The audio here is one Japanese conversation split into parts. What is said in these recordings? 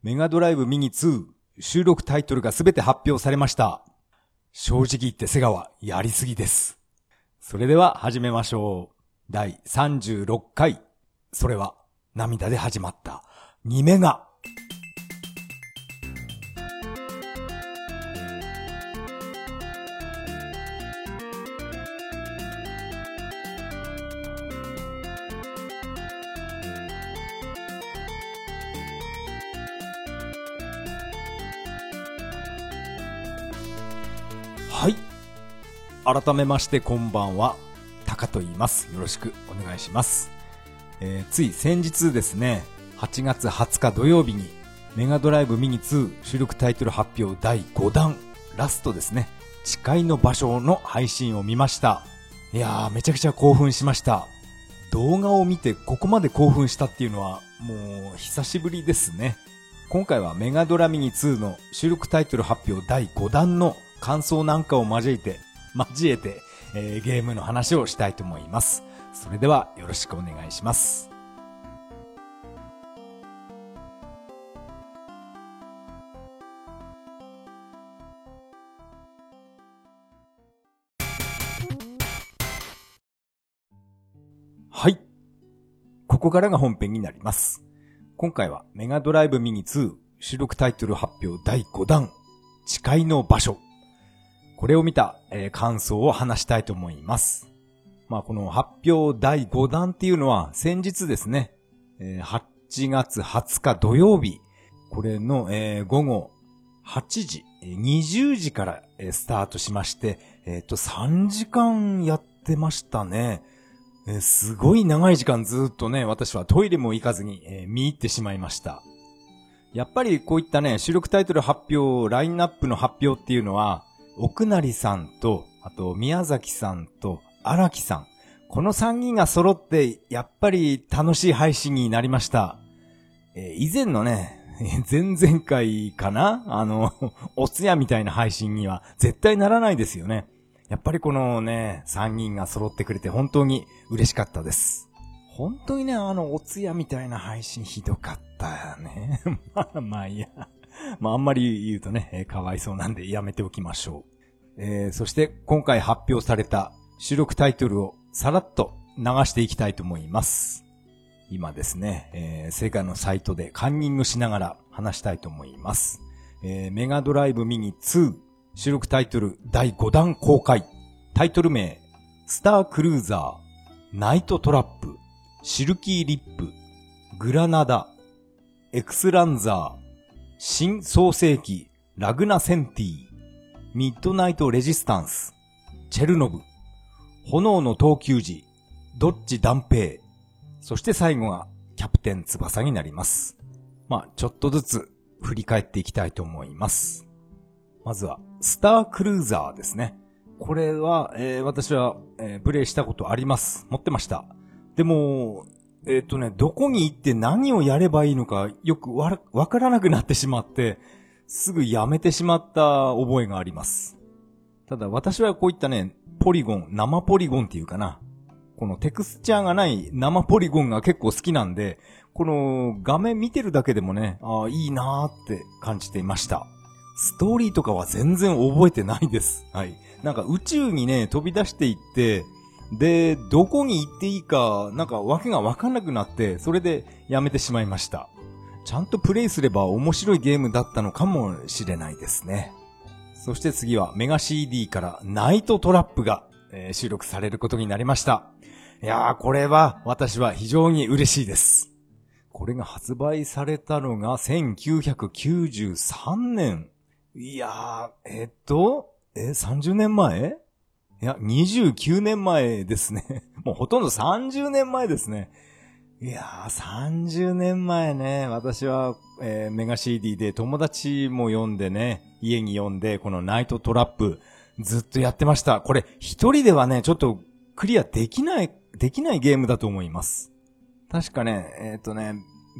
メガドライブミニ2収録タイトルがすべて発表されました。正直言ってセガはやりすぎです。それでは始めましょう。第36回。それは涙で始まった2メガ。改めましてこんばんは。タカと言います。よろしくお願いします。えーつい先日ですね、8月20日土曜日に、メガドライブミニ2収録タイトル発表第5弾、ラストですね、誓いの場所の配信を見ました。いやー、めちゃくちゃ興奮しました。動画を見てここまで興奮したっていうのは、もう久しぶりですね。今回はメガドラミニ2の収録タイトル発表第5弾の感想なんかを交えて、交えて、えーゲームの話をしたいと思います。それではよろしくお願いします。はい。ここからが本編になります。今回はメガドライブミニ2収録タイトル発表第5弾誓いの場所。これを見た、えー感想を話したいと思います。まあこの発表第5弾っていうのは先日ですね、えー8月20日土曜日、これの、えー午後8時、20時から、えースタートしまして、えっ、と3時間やってましたね。えーすごい長い時間ずっとね、私はトイレも行かずに、え見入ってしまいました。やっぱりこういったね、収録タイトル発表、ラインナップの発表っていうのは、奥成さんと、あと宮崎さんと荒木さん。この3人が揃って、やっぱり楽しい配信になりました。えー以前のね、前々回かな？あの、おつやみたいな配信には絶対ならないですよね。やっぱりこのね、3人が揃ってくれて本当に嬉しかったです。本当にね、あの、おつやみたいな配信ひどかったよね。まあまあいいや。まああんまり言うとね、えーかわいそうなんでやめておきましょう。えーそして今回発表された収録タイトルをさらっと流していきたいと思います。今ですね、えーセガのサイトでカンニングしながら話したいと思います。えーメガドライブミニ2収録タイトル第5弾公開。タイトル名、スタークルーザー、ナイトトラップ、シルキーリップ、グラナダ、エクスランザー、新創世紀、ラグナセンティ、ミッドナイトレジスタンス、チェルノブ、炎の闘球児、ドッジ弾平、そして最後がキャプテン翼になります。まあ、ちょっとずつ振り返っていきたいと思います。まずは、スタークルーザーですね。これは、えー私は、えープレイしたことあります。持ってました。でも、えっ、とね、どこに行って何をやればいいのかよくわわからなくなってしまって、すぐやめてしまった覚えがあります。ただ私はこういったね、ポリゴン、生ポリゴンっていうかな。このテクスチャーがない生ポリゴンが結構好きなんで、この画面見てるだけでもね、ああ、いいなーって感じていました。ストーリーとかは全然覚えてないです。はい。なんか宇宙にね、飛び出していって、で、どこに行っていいか、なんかわけがわかんなくなって、それでやめてしまいました。ちゃんとプレイすれば面白いゲームだったのかもしれないですね。そして次はメガ CD からナイトトラップが、えー収録されることになりました。いやー、これは私は非常に嬉しいです。これが発売されたのが1993年。いやー、えっと、え、30年前？いや、29年前ですね。もうほとんど30年前ですね。いやー、30年前ね、私は、えーメガ CD で友達も読んでね、家に読んで、このナイトトラップ、ずっとやってました。これ、一人ではね、ちょっとクリアできない、できないゲームだと思います。確かね、えっ、とね、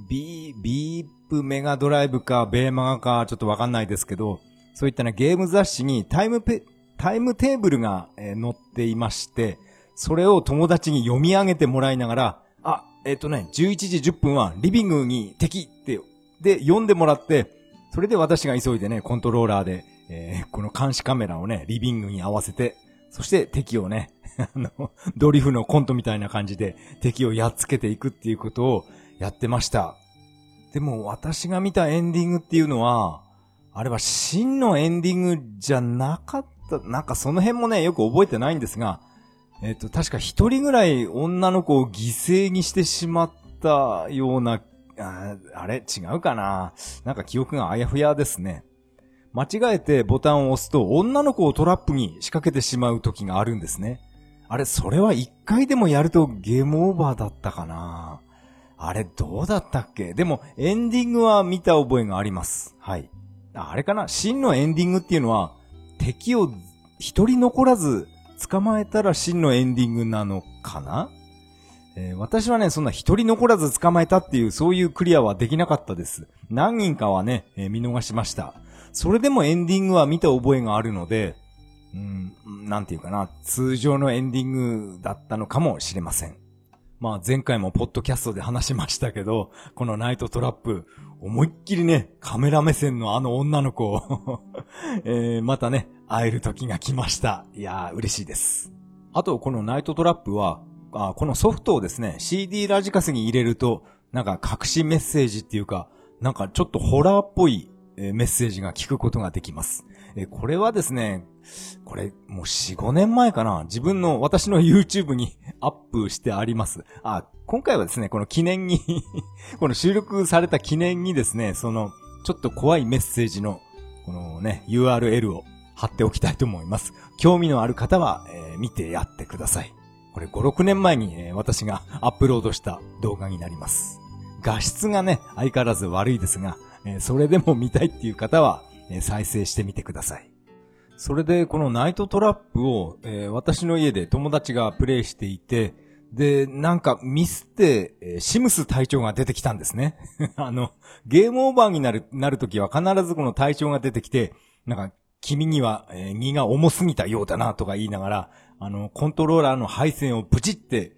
ビー、ビープメガドライブか、ベーマガか、ちょっとわかんないですけど、そういったね、ゲーム雑誌にタイムペ、タイムテーブルが、えー載っていまして、それを友達に読み上げてもらいながら、あ、えっ、とね、11時10分はリビングに敵ってで、読んでもらって、それで私が急いでね、コントローラーで、えー、この監視カメラをね、リビングに合わせて、そして敵をね、あの、ドリフのコントみたいな感じで敵をやっつけていくっていうことをやってました。でも私が見たエンディングっていうのは、あれは真のエンディングじゃなかった、なんかその辺もね、よく覚えてないんですが、えっ、と、確か一人ぐらい女の子を犠牲にしてしまったような、ああれ？違うかな？なんか記憶があやふやですね。間違えてボタンを押すと女の子をトラップに仕掛けてしまう時があるんですね。あれ、それは一回でもやるとゲームオーバーだったかな？あれ、どうだったっけ？でも、エンディングは見た覚えがあります。はい。あれかな？真のエンディングっていうのは、敵を一人残らず捕まえたら真のエンディングなのかな？えー、私はね、そんな一人残らず捕まえたっていう、そういうクリアはできなかったです。何人かはね、えー、見逃しました。それでもエンディングは見た覚えがあるので、うん、なんていうかな、通常のエンディングだったのかもしれません。まあ前回もポッドキャストで話しましたけど、このナイトトラップ、思いっきりね、カメラ目線のあの女の子を えー、またね、会える時が来ました。いやー、嬉しいです。あと、このナイトトラップは、あこのソフトをですね、CD ラジカセに入れると、なんか隠しメッセージっていうか、なんかちょっとホラーっぽいメッセージが聞くことができます。これはですね、これもう4、5年前かな自分の私の YouTube にアップしてあります。あ、今回はですね、この記念に この収録された記念にですね、その、ちょっと怖いメッセージの、このね、URL を貼っておきたいと思います。興味のある方は、えー、見てやってください。これ5、6年前に、えー、私が アップロードした動画になります。画質がね、相変わらず悪いですが、えー、それでも見たいっていう方は、え再生してみてください。それで、このナイトトラップを、え私の家で友達がプレイしていて、で、なんかミスって、えー、シムス隊長が出てきたんですね。あの、ゲームオーバーになる、なるときは必ずこの隊長が出てきて、なんか、君には、えー、荷が重すぎたようだなとか言いながら、あの、コントローラーの配線をブチって、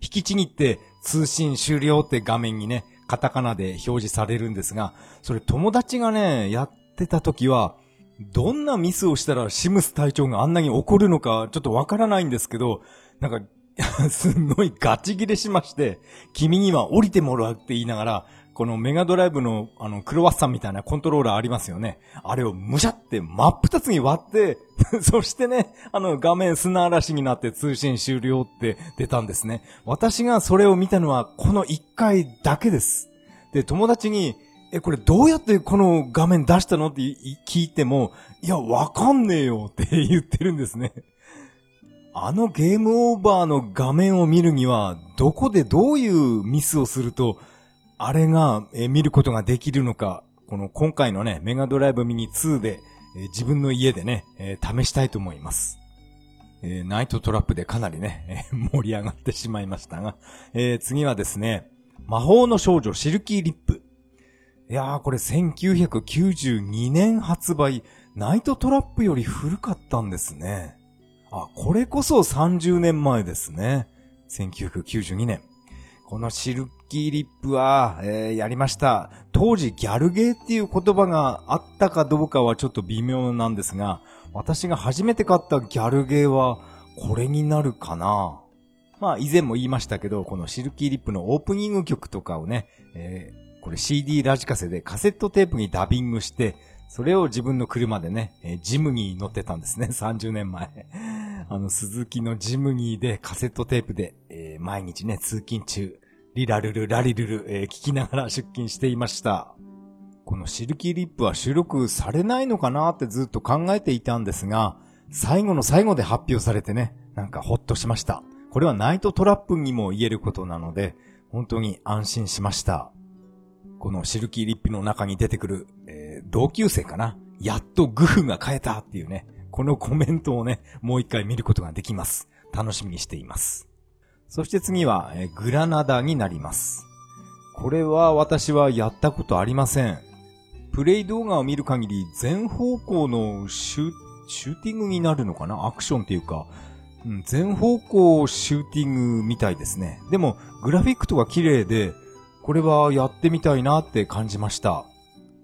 引きちぎって通信終了って画面にね、カタカナで表示されるんですが、それ友達がね、やってた時は、どんなミスをしたらシムス隊長があんなに怒るのかちょっとわからないんですけど、なんか すんごいガチ切れしまして、君には降りてもらうって言いながら、このメガドライブのあのクロワッサンみたいなコントローラーありますよね。あれをむしゃって真っ二つに割って、そしてね、あの画面砂嵐になって通信終了って出たんですね。私がそれを見たのはこの一回だけです。で、友達に、え、これどうやってこの画面出したの？って聞いても、いや、わかんねえよ って言ってるんですね。あのゲームオーバーの画面を見るには、どこでどういうミスをすると、あれが、え見ることができるのか、この今回のね、メガドライブミニ2で、え自分の家でね、え試したいと思います。え、ナイトトラップでかなりね、え盛り上がってしまいましたが、え、次はですね、魔法の少女シルキーリップ。いやー、これ1992年発売、ナイトトラップより古かったんですね。あ、これこそ30年前ですね。1992年。このシルキーリップは、えー、やりました。当時ギャルゲーっていう言葉があったかどうかはちょっと微妙なんですが、私が初めて買ったギャルゲーはこれになるかな。まあ以前も言いましたけど、このシルキーリップのオープニング曲とかをね、えー、これ CD ラジカセでカセットテープにダビングして、それを自分の車でね、えー、ジムに乗ってたんですね、30年前。あの、鈴木のジムニーでカセットテープで、えー、毎日ね、通勤中、リラルル、ラリルル、えー、聞きながら出勤していました。このシルキーリップは収録されないのかなってずっと考えていたんですが、最後の最後で発表されてね、なんかほっとしました。これはナイトトラップにも言えることなので、本当に安心しました。このシルキーリップの中に出てくる、えー、同級生かな？やっとグフが変えたっていうね、このコメントをね、もう一回見ることができます。楽しみにしています。そして次は、えグラナダになります。これは私はやったことありません。プレイ動画を見る限り全方向のシュシューティングになるのかな？アクションっていうか、うん、全方向シューティングみたいですね。でも、グラフィックとか綺麗で、これはやってみたいなって感じました。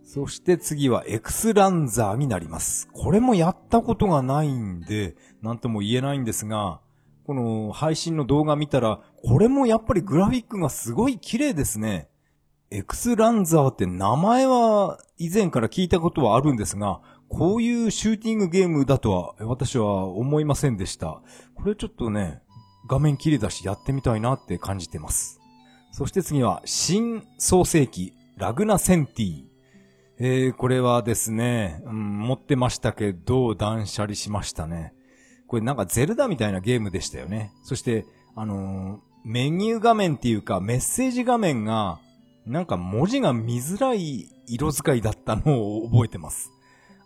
そして次はエクスランザーになります。これもやったことがないんで、なんとも言えないんですが、この配信の動画見たら、これもやっぱりグラフィックがすごい綺麗ですね。エクスランザーって名前は以前から聞いたことはあるんですが、こういうシューティングゲームだとは私は思いませんでした。これちょっとね、画面綺麗だしやってみたいなって感じてます。そして次は、新創世記、ラグナセンティ。えー、これはですね、うん、持ってましたけど、断捨離しましたね。これなんかゼルダみたいなゲームでしたよね。そして、あのー、メニュー画面っていうかメッセージ画面が、なんか文字が見づらい色使いだったのを覚えてます。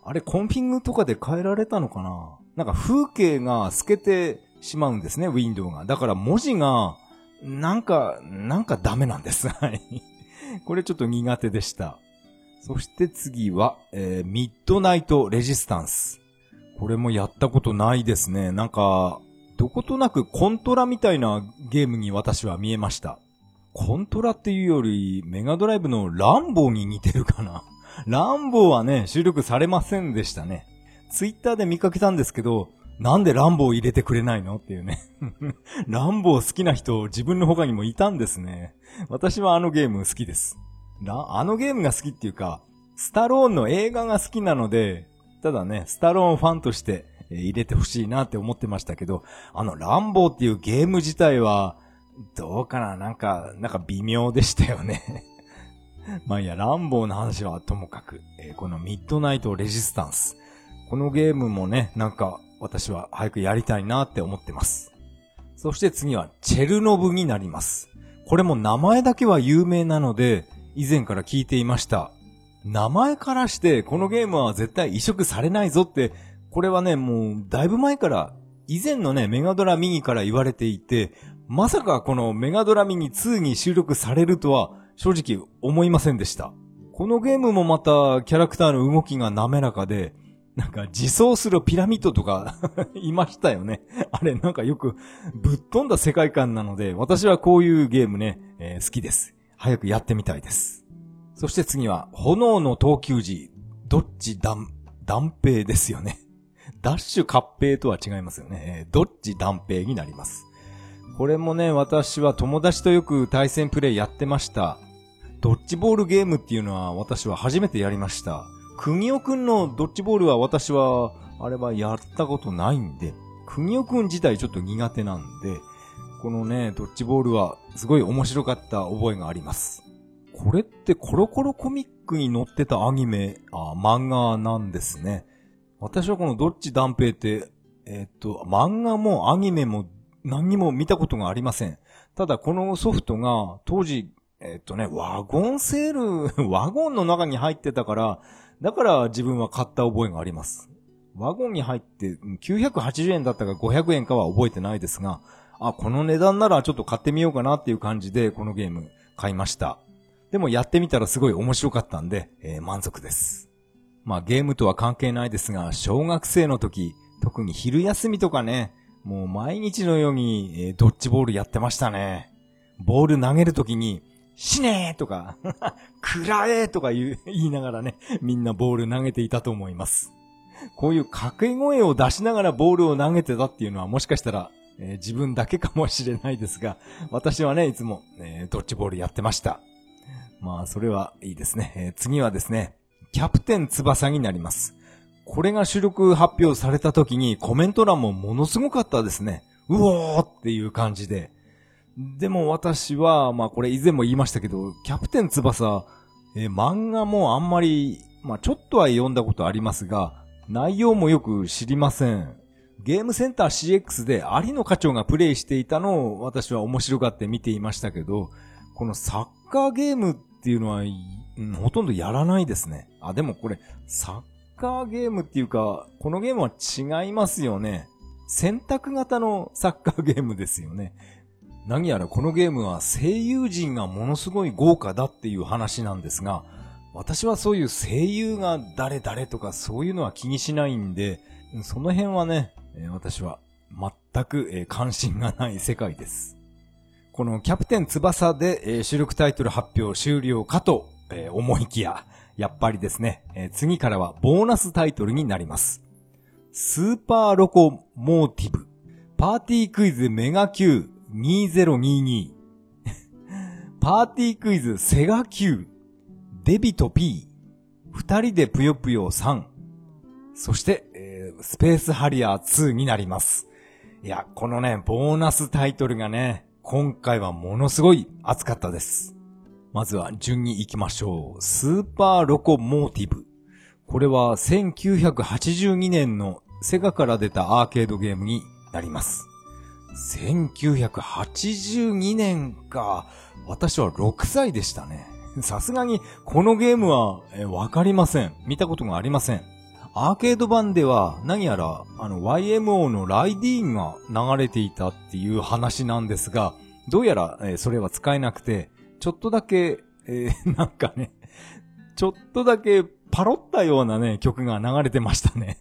あれコンフィングとかで変えられたのかな？なんか風景が透けてしまうんですね、ウィンドウが。だから文字が、なんか、なんかダメなんです。はい。これちょっと苦手でした。そして次は、えー、ミッドナイトレジスタンス。これもやったことないですね。なんか、どことなくコントラみたいなゲームに私は見えました。コントラっていうより、メガドライブのランボーに似てるかな。ランボーはね、収録されませんでしたね。ツイッターで見かけたんですけど、なんでランボー入れてくれないのっていうね。ランボー好きな人自分の他にもいたんですね。私はあのゲーム好きです。あのゲームが好きっていうか、スタローンの映画が好きなので、ただね、スタローンファンとして入れてほしいなって思ってましたけど、あの、ランボーっていうゲーム自体は、どうかな？なんか、なんか微妙でしたよね まあいや、ランボーの話はともかく、えー、このミッドナイトレジスタンス。このゲームもね、なんか私は早くやりたいなって思ってます。そして次はチェルノブになります。これも名前だけは有名なので、以前から聞いていました。名前からしてこのゲームは絶対移植されないぞって、これはね、もうだいぶ前から、以前のね、メガドラミニから言われていて、まさかこのメガドラミニ2に収録されるとは正直思いませんでした。このゲームもまたキャラクターの動きが滑らかで、なんか自走するピラミッドとか いましたよね。あれなんかよくぶっ飛んだ世界観なので、私はこういうゲームね、えー、好きです。早くやってみたいです。そして次は、炎の投球時、どっち断、断平ですよね。ダッシュ合併とは違いますよね。どっち断平になります。これもね、私は友達とよく対戦プレイやってました。ドッジボールゲームっていうのは私は初めてやりました。国尾くんのドッジボールは私は、あれはやったことないんで、国尾くん自体ちょっと苦手なんで、このね、ドッジボールはすごい面白かった覚えがあります。これってコロコロコミックに載ってたアニメ、あ、漫画なんですね。私はこのどっち断平って、えー、っと、漫画もアニメも何にも見たことがありません。ただこのソフトが当時、えー、っとね、ワゴンセール、ワゴンの中に入ってたから、だから自分は買った覚えがあります。ワゴンに入って980円だったか500円かは覚えてないですが、あ、この値段ならちょっと買ってみようかなっていう感じでこのゲーム買いました。でもやってみたらすごい面白かったんで、えー、満足です。まあゲームとは関係ないですが、小学生の時、特に昼休みとかね、もう毎日のように、えー、ドッジボールやってましたね。ボール投げるときに、死ねーとか、くらえーとか言う、言いながらね、みんなボール投げていたと思います。こういう掛け声を出しながらボールを投げてたっていうのはもしかしたら、えー、自分だけかもしれないですが、私はね、いつも、えー、ドッジボールやってました。まあ、それはいいですね。えー、次はですね、キャプテン翼になります。これが収録発表された時にコメント欄もものすごかったですね。うおーっていう感じで。でも私は、まあこれ以前も言いましたけど、キャプテン翼、えー、漫画もあんまり、まあちょっとは読んだことありますが、内容もよく知りません。ゲームセンター CX で有野課長がプレイしていたのを私は面白がって見ていましたけど、このサッカーゲームっていうのは、うん、ほとんどやらないですね。あ、でもこれ、サッカーゲームっていうか、このゲームは違いますよね。選択型のサッカーゲームですよね。何やらこのゲームは声優陣がものすごい豪華だっていう話なんですが、私はそういう声優が誰誰とかそういうのは気にしないんで、その辺はね、私は全く関心がない世界です。このキャプテン翼で、えー、収録タイトル発表終了かと、えー、思いきや、やっぱりですね、えー、次からはボーナスタイトルになります。スーパーロコモーティブ、パーティークイズメガ Q2022、パーティークイズセガ Q、デビト P、二人でぷよぷよ3、そして、えー、スペースハリアー2になります。いや、このね、ボーナスタイトルがね、今回はものすごい熱かったです。まずは順に行きましょう。スーパーロコモーティブ。これは1982年のセガから出たアーケードゲームになります。1982年か。私は6歳でしたね。さすがにこのゲームはわかりません。見たことがありません。アーケード版では何やらあの YMO のライディーンが流れていたっていう話なんですが、どうやら、えそれは使えなくて、ちょっとだけ、えー、なんかね、ちょっとだけパロったようなね、曲が流れてましたね。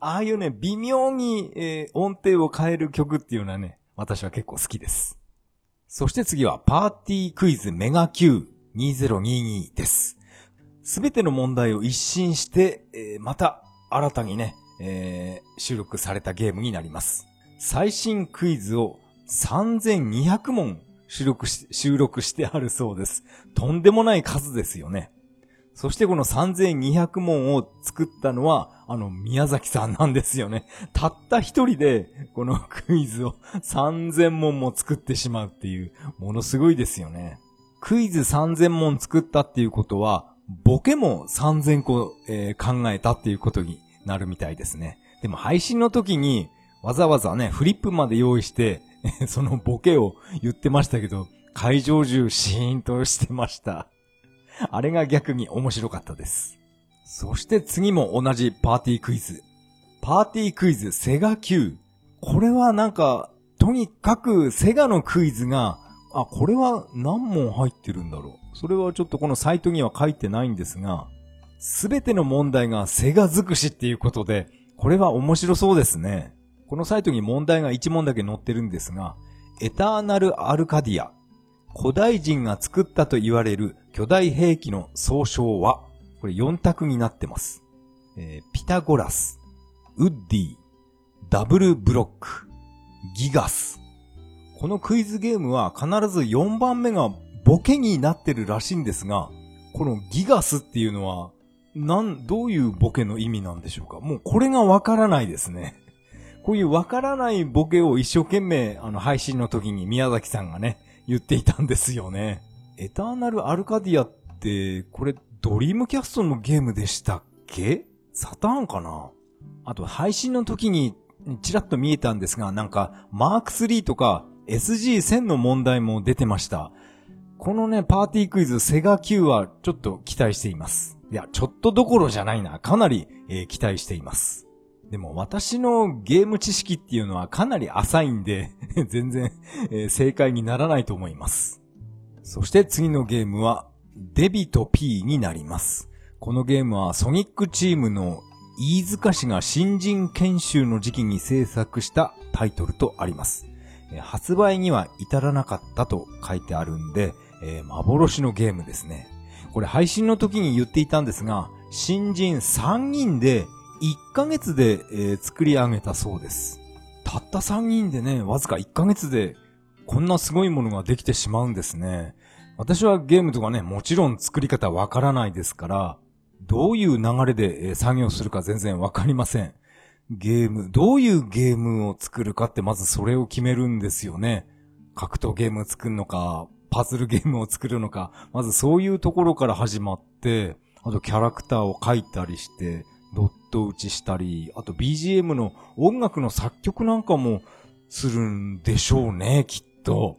ああいうね、微妙に、えー、音程を変える曲っていうのはね、私は結構好きです。そして次は、パーティークイズメガ Q2022 です。すべての問題を一新して、えー、また、新たにね、えー、収録されたゲームになります。最新クイズを3200問収録し、収録してあるそうです。とんでもない数ですよね。そしてこの3200問を作ったのは、あの、宮崎さんなんですよね。たった一人で、このクイズを3000問も作ってしまうっていう、ものすごいですよね。クイズ3000問作ったっていうことは、ボケも3000個、えー、考えたっていうことになるみたいですね。でも配信の時に、わざわざね、フリップまで用意して、そのボケを言ってましたけど、会場中シーンとしてました。あれが逆に面白かったです。そして次も同じパーティークイズ。パーティークイズセガ Q。これはなんか、とにかくセガのクイズが、あ、これは何問入ってるんだろう。それはちょっとこのサイトには書いてないんですが、すべての問題がセガ尽くしっていうことで、これは面白そうですね。このサイトに問題が1問だけ載ってるんですが、エターナルアルカディア。古代人が作ったと言われる巨大兵器の総称は、これ4択になってます。えー、ピタゴラス、ウッディ、ダブルブロック、ギガス。このクイズゲームは必ず4番目がボケになってるらしいんですが、このギガスっていうのは、なん、どういうボケの意味なんでしょうか？もうこれがわからないですね。こういうわからないボケを一生懸命、あの、配信の時に宮崎さんがね、言っていたんですよね。エターナルアルカディアって、これドリームキャストのゲームでしたっけ？サターンかな？あと配信の時にちらっと見えたんですが、なんかマーク3とか SG1000 の問題も出てました。このね、パーティークイズセガ Q はちょっと期待しています。いや、ちょっとどころじゃないな。かなり、えー、期待しています。でも私のゲーム知識っていうのはかなり浅いんで 全然、えー、正解にならないと思います。そして次のゲームは、デビと P になります。このゲームはソニックチームの飯塚氏が新人研修の時期に制作したタイトルとあります。発売には至らなかったと書いてあるんで、えー、幻のゲームですね。これ配信の時に言っていたんですが、新人3人で1ヶ月で、えー、作り上げたそうです。たった3人でね、わずか1ヶ月でこんなすごいものができてしまうんですね。私はゲームとかね、もちろん作り方わからないですから、どういう流れで、え、作業するか全然わかりません。ゲーム、どういうゲームを作るかってまずそれを決めるんですよね。格闘ゲーム作るのか、パズルゲームを作るのか、まずそういうところから始まって、あとキャラクターを描いたりして、ドット打ちしたり、あと BGM の音楽の作曲なんかもするんでしょうね、きっと。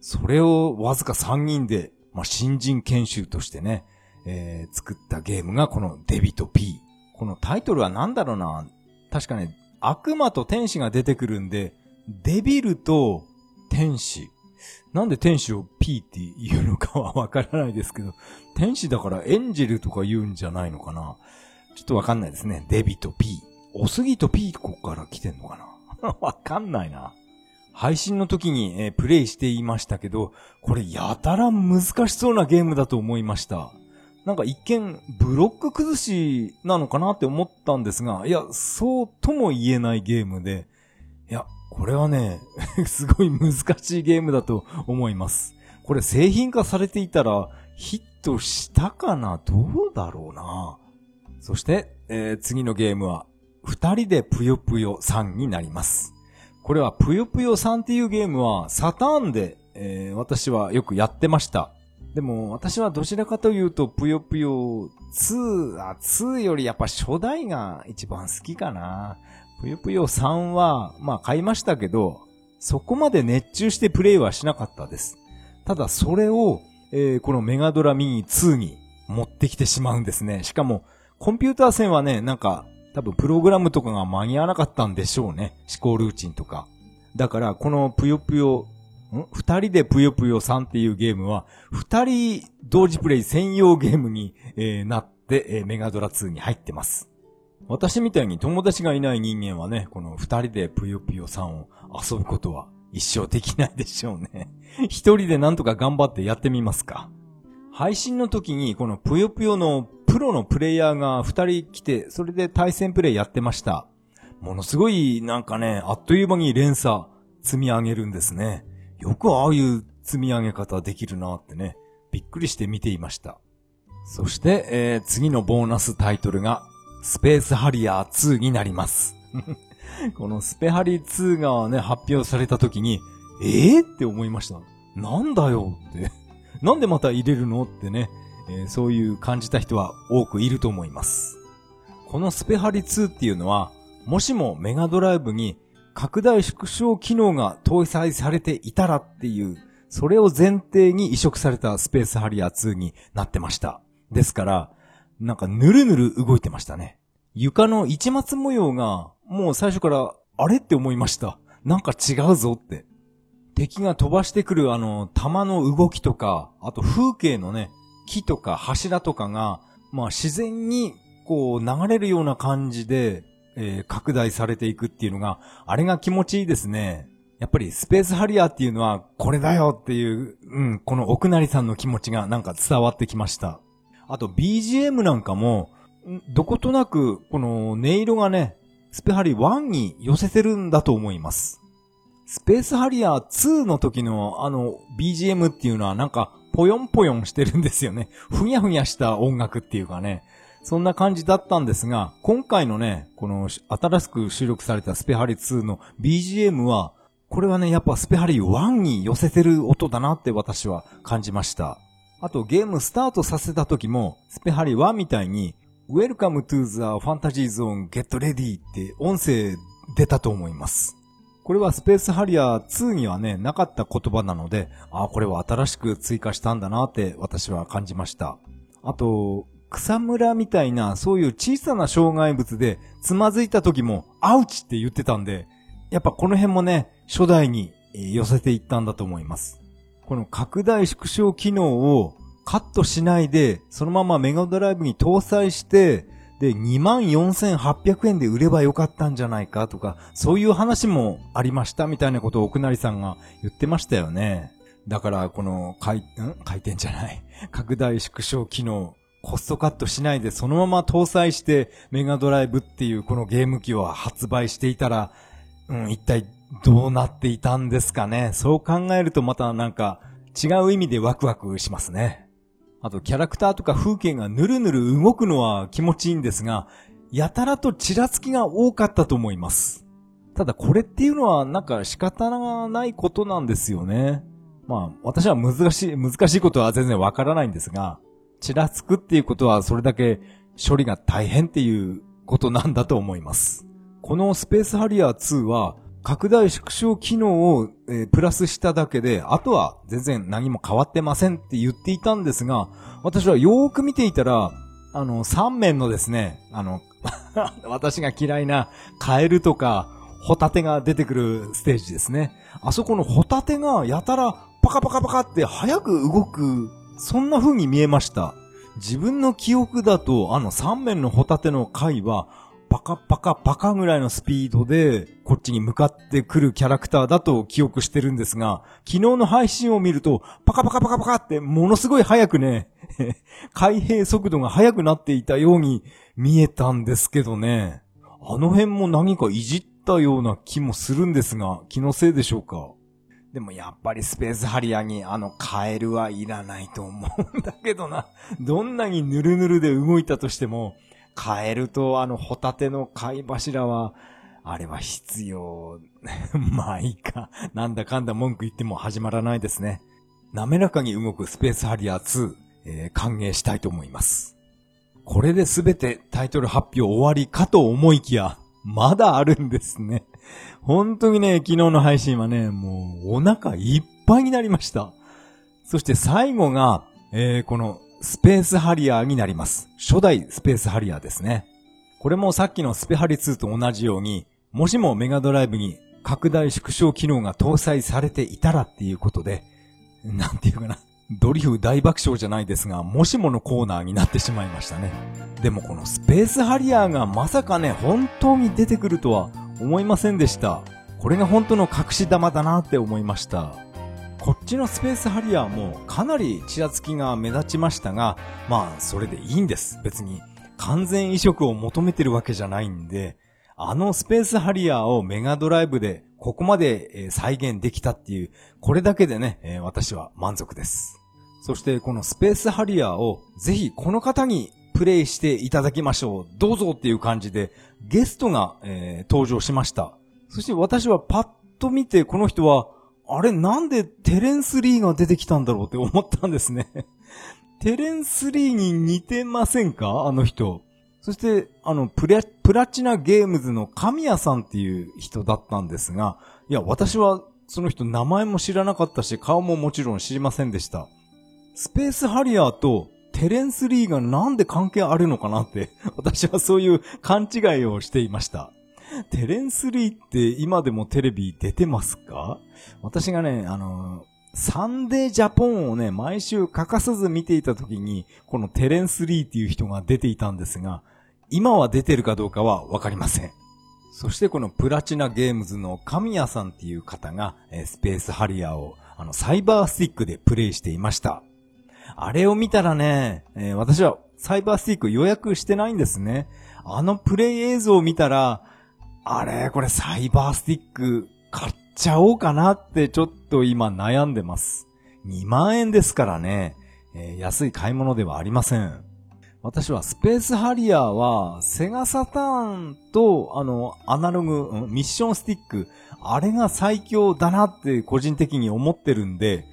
それをわずか3人で、まあ、新人研修としてね、えー、作ったゲームがこのデビと P。このタイトルは何だろうな。確かね、悪魔と天使が出てくるんで、デビルと天使。なんで天使を P って言うのかはわからないですけど、天使だからエンジェルとか言うんじゃないのかな？ちょっとわかんないですね。デビと P。おすぎと P ここから来てんのかな？わかんないな。配信の時に、えー、プレイしていましたけど、これやたら難しそうなゲームだと思いました。なんか一見ブロック崩しなのかなって思ったんですが、いや、そうとも言えないゲームで、いや、これはね、すごい難しいゲームだと思います。これ製品化されていたらヒットしたかな？どうだろうな？そして、えー、次のゲームは、二人でぷよぷよさんになります。これはぷよぷよさんっていうゲームはサターンで、えー、私はよくやってました。でも、私はどちらかというと、ぷよぷよ2、あ、2よりやっぱ初代が一番好きかな。ぷよぷよ3は、まあ買いましたけど、そこまで熱中してプレイはしなかったです。ただそれを、えー、このメガドラミニ2に持ってきてしまうんですね。しかも、コンピューター線はね、なんか、多分プログラムとかが間に合わなかったんでしょうね。思考ルーチンとか。だから、このぷよぷよ二人でぷよぷよさんっていうゲームは、二人同時プレイ専用ゲームに、えー、なって、えー、メガドラ2に入ってます。私みたいに友達がいない人間はね、この二人でぷよぷよさんを遊ぶことは一生できないでしょうね。一人でなんとか頑張ってやってみますか。配信の時にこのぷよぷよのプロのプレイヤーが二人来て、それで対戦プレイやってました。ものすごいなんかね、あっという間に連鎖積み上げるんですね。よくああいう積み上げ方できるなってね、びっくりして見ていました。そして、えー、次のボーナスタイトルが、スペースハリアー2になります。このスペハリ2がね、発表された時に、ええー、って思いました。なんだよ？って。なんでまた入れるの？ってね、えー、そういう感じた人は多くいると思います。このスペハリ2っていうのは、もしもメガドライブに拡大縮小機能が搭載されていたらっていう、それを前提に移植されたスペースハリアー2になってました。ですから、なんかぬるぬる動いてましたね。床の一末模様が、もう最初から、あれって思いました。なんか違うぞって。敵が飛ばしてくるあの、弾の動きとか、あと風景のね、木とか柱とかが、まあ自然にこう流れるような感じで、えー、拡大されていくっていうのが、あれが気持ちいいですね。やっぱりスペースハリアーっていうのはこれだよっていう、うん、この奥成さんの気持ちがなんか伝わってきました。あと BGM なんかも、どことなくこの音色がね、スペハリ1に寄せてるんだと思います。スペースハリアー2の時のあの BGM っていうのはなんかぽよんぽよんしてるんですよね。ふにゃふにゃした音楽っていうかね。そんな感じだったんですが、今回のね、この新しく収録されたスペハリ2の BGM は、これはね、やっぱスペハリ1に寄せてる音だなって私は感じました。あとゲームスタートさせた時も、スペハリ1みたいに、Welcome to the Fantasy Zone Get Ready って音声出たと思います。これはスペースハリアー2にはね、なかった言葉なので、ああ、これは新しく追加したんだなって私は感じました。あと、草むらみたいな、そういう小さな障害物で、つまずいた時も、アウチって言ってたんで、やっぱこの辺もね、初代に寄せていったんだと思います。この拡大縮小機能をカットしないで、そのままメガドライブに搭載して、で、24,800円で売ればよかったんじゃないかとか、そういう話もありましたみたいなことを奥成さんが言ってましたよね。だから、この回、ん？回転じゃない。拡大縮小機能、コストカットしないでそのまま搭載してメガドライブっていうこのゲーム機を発売していたら、うん、一体どうなっていたんですかね。そう考えるとまたなんか違う意味でワクワクしますね。あとキャラクターとか風景がぬるぬる動くのは気持ちいいんですが、やたらとちらつきが多かったと思います。ただこれっていうのはなんか仕方がないことなんですよね。まあ私は難しい、難しいことは全然わからないんですが、ちらつくっていうことはそれだけ処理が大変っていうことなんだと思います。このスペースハリアー2は拡大縮小機能を、えー、プラスしただけで、あとは全然何も変わってませんって言っていたんですが、私はよーく見ていたら、あの、3面のですね、あの、私が嫌いなカエルとかホタテが出てくるステージですね。あそこのホタテがやたらパカパカパカって早く動くそんな風に見えました。自分の記憶だと、あの3面のホタテの回は、パカパカパカぐらいのスピードで、こっちに向かってくるキャラクターだと記憶してるんですが、昨日の配信を見ると、パカパカパカパカってものすごい速くね、開閉速度が速くなっていたように見えたんですけどね。あの辺も何かいじったような気もするんですが、気のせいでしょうか？でもやっぱりスペースハリアにあのカエルはいらないと思うんだけどな。どんなにヌルヌルで動いたとしても、カエルとあのホタテの貝柱は、あれは必要。まあいいか。なんだかんだ文句言っても始まらないですね。滑らかに動くスペースハリアー2、えー、歓迎したいと思います。これで全てタイトル発表終わりかと思いきや、まだあるんですね。本当にね、昨日の配信はね、もうお腹いっぱいになりました。そして最後が、えー、このスペースハリアーになります。初代スペースハリアーですね。これもさっきのスペハリ2と同じように、もしもメガドライブに拡大縮小機能が搭載されていたらっていうことで、なんていうかな。ドリフ大爆笑じゃないですが、もしものコーナーになってしまいましたね。でもこのスペースハリアーがまさかね、本当に出てくるとは思いませんでした。これが本当の隠し玉だなって思いました。こっちのスペースハリアーもかなりちらつきが目立ちましたが、まあそれでいいんです。別に完全移植を求めてるわけじゃないんで、あのスペースハリアーをメガドライブでここまで再現できたっていう、これだけでね、私は満足です。そしてこのスペースハリアーをぜひこの方にプレイしていただきましょう。どうぞっていう感じでゲストが、えー、登場しました。そして私はパッと見てこの人は、あれなんでテレンス・リーが出てきたんだろうって思ったんですね。テレンス・リーに似てませんか？あの人。そして、あの、プラ、プラチナゲームズの神谷さんっていう人だったんですが、いや、私はその人名前も知らなかったし、顔ももちろん知りませんでした。スペースハリアーとテレンス・リーがなんで関係あるのかなって、私はそういう勘違いをしていました。テレンス・リーって今でもテレビ出てますか？私がね、あの、サンデージャポンをね、毎週欠かさず見ていた時に、このテレンス・リーっていう人が出ていたんですが、今は出てるかどうかはわかりません。そしてこのプラチナゲームズの神谷さんっていう方が、スペースハリアーをあのサイバースティックでプレイしていました。あれを見たらね、えー、私はサイバースティック予約してないんですね。あのプレイ映像を見たら、あれ、これサイバースティック買っちゃおうかなってちょっと今悩んでます。2万円ですからね、えー、安い買い物ではありません。私はスペースハリアーはセガサターンとあのアナログミッションスティックあれが最強だなって個人的に思ってるんで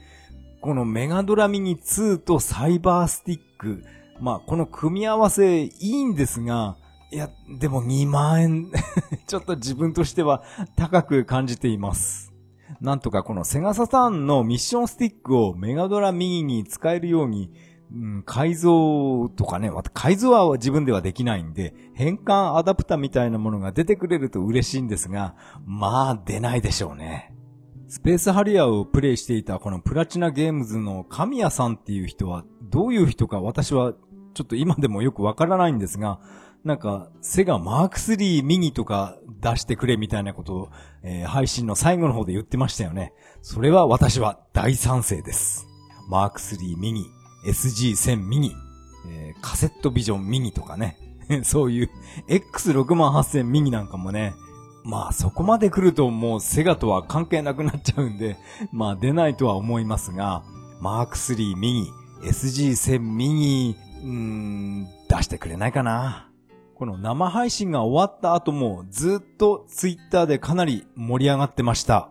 このメガドラミニ2とサイバースティック、まあ、この組み合わせいいんですが、いや、でも2万円 ちょっと自分としては高く感じています。なんとかこのセガサターンのミッションスティックをメガドラミニに使えるように、うん、改造とかね、改造は自分ではできないんで、変換アダプタみたいなものが出てくれると嬉しいんですが、まあ出ないでしょうね。スペースハリアーをプレイしていたこのプラチナゲームズの神谷さんっていう人はどういう人か私はちょっと今でもよくわからないんですが、なんか、セガマーク3ミニとか出してくれみたいなことを、えー、配信の最後の方で言ってましたよね。それは私は大賛成です。マーク3ミニ、SG1000 ミニ、えー、カセットビジョンミニとかね。そういう X68000 ミニなんかもね、まあそこまで来るともうセガとは関係なくなっちゃうんで、まあ出ないとは思いますが、マーク3ミニ、SG1000 ミニ、うーん、出してくれないかな。この生配信が終わった後もずっとツイッターでかなり盛り上がってました。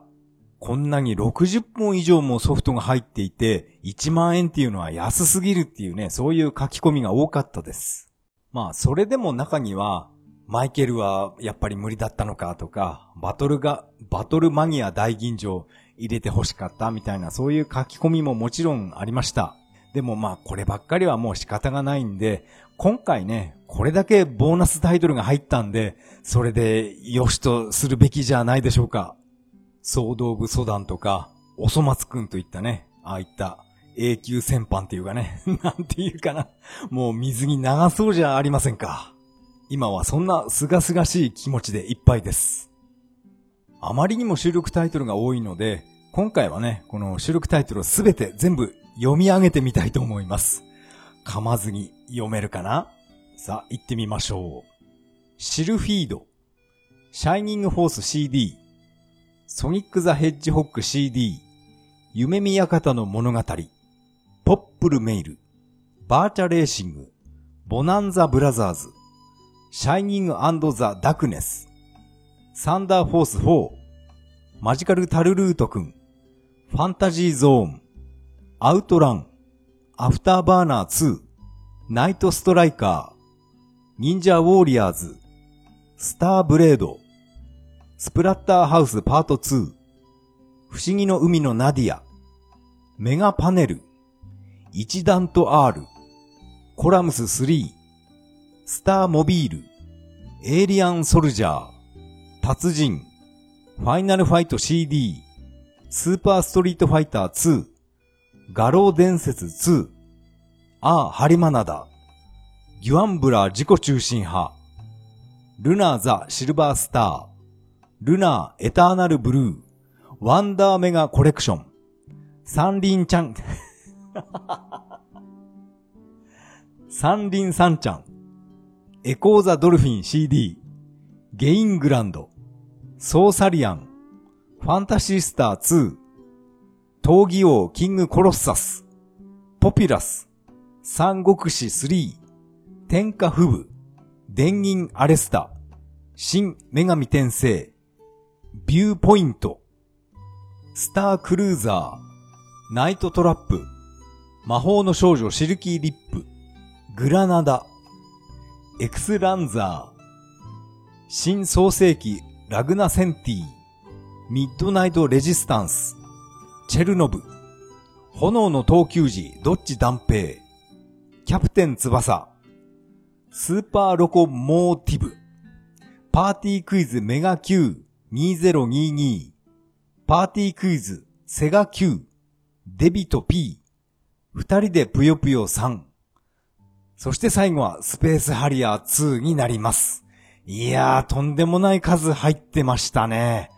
こんなに60本以上もソフトが入っていて、1万円っていうのは安すぎるっていうね、そういう書き込みが多かったです。まあ、それでも中には、マイケルはやっぱり無理だったのかとか、バトルが、バトルマニア大吟醸入れて欲しかったみたいなそういう書き込みももちろんありました。でもまあこればっかりはもう仕方がないんで、今回ね、これだけボーナスタイトルが入ったんで、それで良しとするべきじゃないでしょうか。総道部ソダンとか、おそ松くんといったね、ああいった永久戦犯っていうかね、なんていうかな。もう水に流そうじゃありませんか。今はそんな清々しい気持ちでいっぱいです。あまりにも収録タイトルが多いので、今回はね、この収録タイトルをすべて全部読み上げてみたいと思います。噛まずに読めるかな？さあ、行ってみましょう。シルフィード、シャイニングフォース CD、ソニック・ザ・ヘッジホッグ CD、夢見館の物語、ポップルメイル、バーチャレーシング、ボナンザ・ブラザーズ、シャイニングアンドザ・ダクネス、サンダーフォース4、まじかる・タルるートくん、ファンタジーゾーン、アウトラン、アフターバーナー2、ナイトストライカー、忍者ウォーリアーズ、スターブレード、スプラッターハウスパート2、不思議の海のナディア、メガパネル、イチダント R、コラムス3、スターモビール、エイリアンソルジャー、達人、ファイナルファイト CD、スーパーストリートファイター2、画廊伝説2、アー・ハリマナダ、ギュアンブラー自己中心派、ルナー・ザ・シルバースター、ルナー・エターナル・ブルー、ワンダーメガコレクション、サンリンちゃん、サンリンサンちゃん、エコーザ・ドルフィン CD、ゲイングランド、ソーサリアン、ファンタシースター2、闘技王キングコロッサス、ポピュラス、三国志3、天下不部、電銀アレスタ、新女神転生、ビューポイント、スタークルーザー、ナイトトラップ、魔法の少女シルキーリップ、グラナダ、エクスランザー、新創世紀ラグナセンティ、ミッドナイトレジスタンス、チェルノブ、炎の闘球児ドッジ弾平、キャプテン翼、スーパーロコモーティブ、パーティークイズメガ Q2022、パーティークイズセガ Q、デビト P、二人でぷよぷよ3、そして最後はスペースハリアー2になります。いやー、とんでもない数入ってましたね。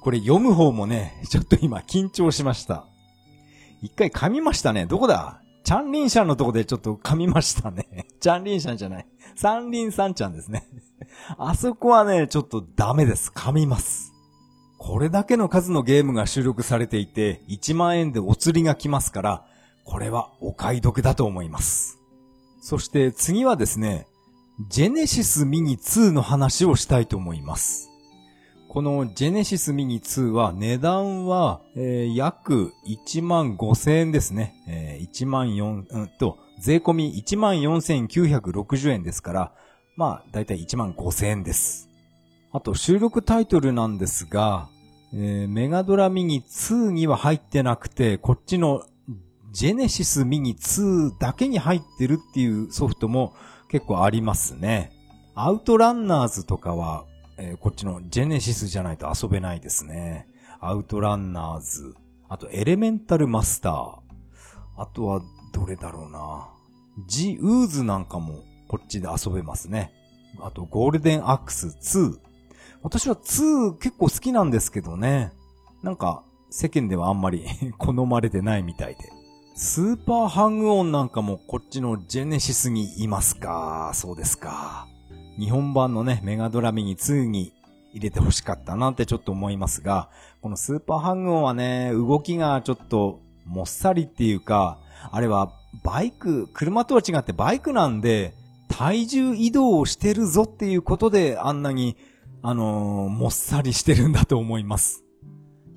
これ読む方もね、ちょっと今緊張しました。一回噛みましたね。どこだ？チャンリンシャンのとこでちょっと噛みましたね。チャンリンシャンじゃない。サンリンサンちゃんですね。あそこはね、ちょっとダメです。噛みます。これだけの数のゲームが収録されていて、1万円でお釣りが来ますから、これはお買い得だと思います。そして次はですね、ジェネシスミニ2の話をしたいと思います。このジェネシスミニ2は値段は、えー、約1万5千円ですね。えー、1万4、うんと、税込み1万4960円ですから、まあ、だいたい1万5千円です。あと、収録タイトルなんですが、えー、メガドラミニ2には入ってなくて、こっちのジェネシスミニ2だけに入ってるっていうソフトも結構ありますね。アウトランナーズとかはえー、こっちのジェネシスじゃないと遊べないですね。アウトランナーズ。あと、エレメンタルマスター。あとは、どれだろうな。ジ・ウーズなんかもこっちで遊べますね。あと、ゴールデンアックス2。私は2結構好きなんですけどね。なんか、世間ではあんまり 好まれてないみたいで。スーパーハングオンなんかもこっちのジェネシスにいますか？そうですか。日本版のね、メガドラミニ2に入れて欲しかったなんてちょっと思いますが、このスーパーハングオンはね、動きがちょっともっさりっていうか、あれはバイク、車とは違ってバイクなんで、体重移動をしてるぞっていうことであんなに、あのー、もっさりしてるんだと思います。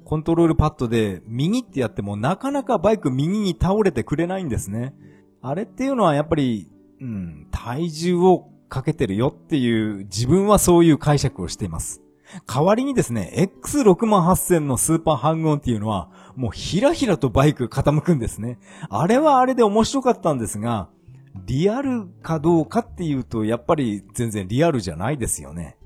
コントロールパッドで右ってやってもなかなかバイク右に倒れてくれないんですね。あれっていうのはやっぱり、うん、体重をかけてるよっていう、自分はそういう解釈をしています。代わりにですね、X68000 のスーパーハングオンっていうのは、もうひらひらとバイク傾くんですね。あれはあれで面白かったんですが、リアルかどうかっていうと、やっぱり全然リアルじゃないですよね。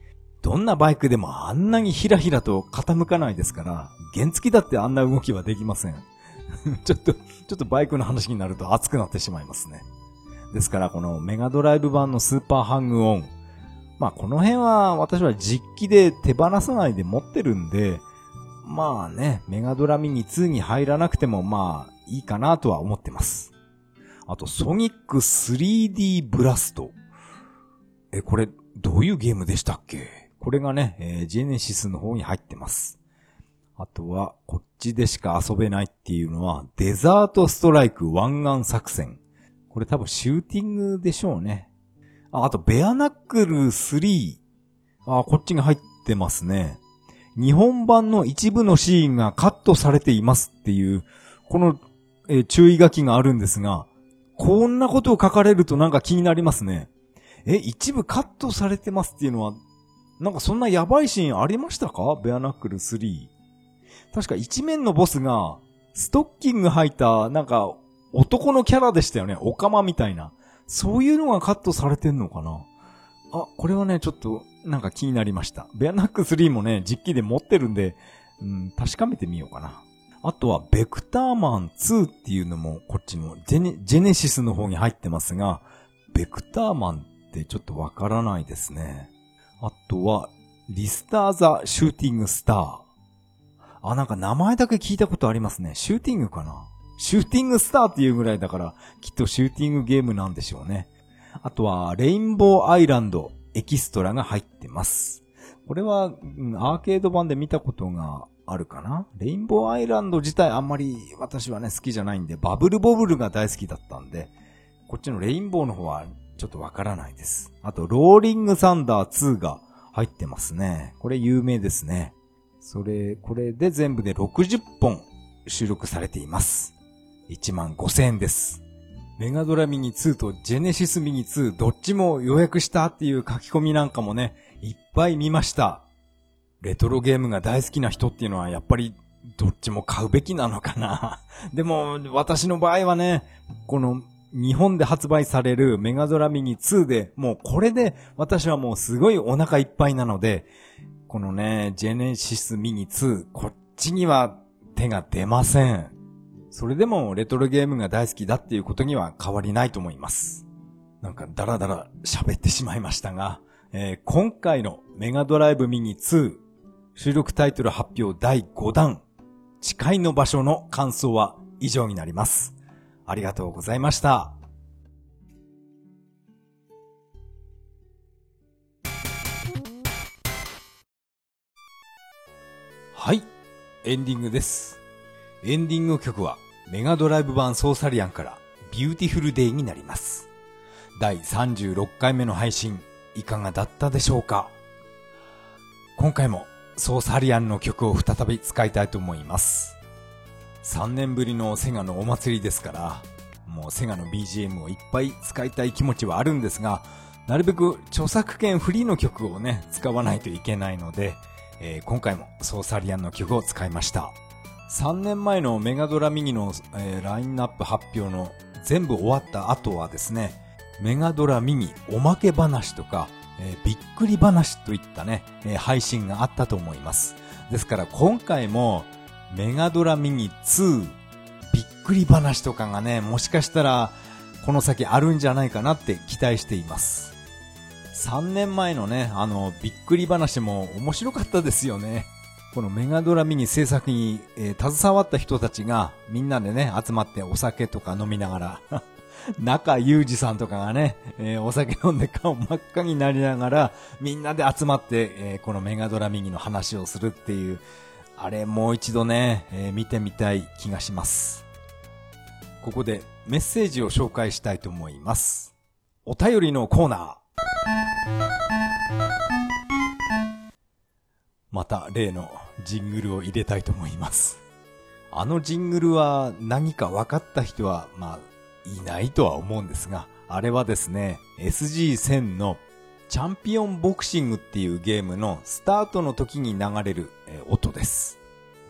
どんなバイクでもあんなにひらひらと傾かないですから、原付だってあんな動きはできません。ちょっと、ちょっとバイクの話になると熱くなってしまいますね。ですからこのメガドライブ版のスーパーハングオン、まあこの辺は私は実機で手放さないで持ってるんで、まあね、メガドラミニ2に入らなくてもまあいいかなとは思ってます。あと、ソニック 3D ブラスト。え、これ、どういうゲームでしたっけ？これがね、えー、ジェネシスの方に入ってます。あとは、こっちでしか遊べないっていうのは、デザートストライク湾岸作戦。これ多分シューティングでしょうね。あ、あと、ベアナックル3。あ、こっちに入ってますね。日本版の一部のシーンがカットされていますっていう、この、えー、注意書きがあるんですが、こんなことを書かれるとなんか気になりますね。え、一部カットされてますっていうのは、なんかそんなやばいシーンありましたか？ベアナックル3。確か一面のボスが、ストッキング履いた、なんか、男のキャラでしたよね。オカマみたいな。そういうのがカットされてんのかなあ、これはね、ちょっと、なんか気になりました。ベアナック3もね、実機で持ってるんで、うん、確かめてみようかな。あとは、ベクターマン2っていうのも、こっちのジェネ、ジェネシスの方に入ってますが、ベクターマンってちょっとわからないですね。あとは、リスターザ・シューティング・スター。あ、なんか名前だけ聞いたことありますね。シューティングかなシューティングスターっていうぐらいだから、きっとシューティングゲームなんでしょうね。あとは、レインボーアイランドエキストラが入ってます。これは、アーケード版で見たことがあるかな？レインボーアイランド自体あんまり私はね、好きじゃないんで、バブルボブルが大好きだったんで、こっちのレインボーの方はちょっとわからないです。あと、ローリングサンダー2が入ってますね。これ有名ですね。それ、これで全部で60本収録されています。1万5000円です。メガドラミニ2とジェネシスミニ2どっちも予約したっていう書き込みなんかもね、いっぱい見ました。レトロゲームが大好きな人っていうのはやっぱりどっちも買うべきなのかな。でも私の場合はね、この日本で発売されるメガドラミニ2でもうこれで私はもうすごいお腹いっぱいなので、このね、ジェネシスミニ2、こっちには手が出ません。それでもレトロゲームが大好きだっていうことには変わりないと思います。なんかダラダラ喋ってしまいましたが、えー、今回のメガドライブミニ2収録タイトル発表第5弾誓いの場所の感想は以上になります。ありがとうございました。はい。エンディングです。エンディング曲はメガドライブ版ソーサリアンから Beautiful Day になります。第36回目の配信いかがだったでしょうか？今回もソーサリアンの曲を再び使いたいと思います。3年ぶりのセガのお祭りですから、もうセガの BGM をいっぱい使いたい気持ちはあるんですが、なるべく著作権フリーの曲をね、使わないといけないので、えー、今回もソーサリアンの曲を使いました。3年前のメガドラミニの、えー、ラインナップ発表の全部終わった後はですね、メガドラミニおまけ話とか、えー、びっくり話といったね、えー、配信があったと思います。ですから今回もメガドラミニ2びっくり話とかがね、もしかしたらこの先あるんじゃないかなって期待しています。3年前のね、あの、びっくり話も面白かったですよね。このメガドラミニ制作に、えー、携わった人たちがみんなでね、集まってお酒とか飲みながら 中裕二さんとかがね、えー、お酒飲んで顔真っ赤になりながら、みんなで集まって、えー、このメガドラミニの話をするっていう、あれもう一度ね、えー、見てみたい気がします。ここでメッセージを紹介したいと思います。お便りのコーナー。また例のジングルを入れたいと思います。あのジングルは何か分かった人は、まあ、いないとは思うんですが、あれはですね、SG1000 のチャンピオンボクシングっていうゲームのスタートの時に流れる、音です。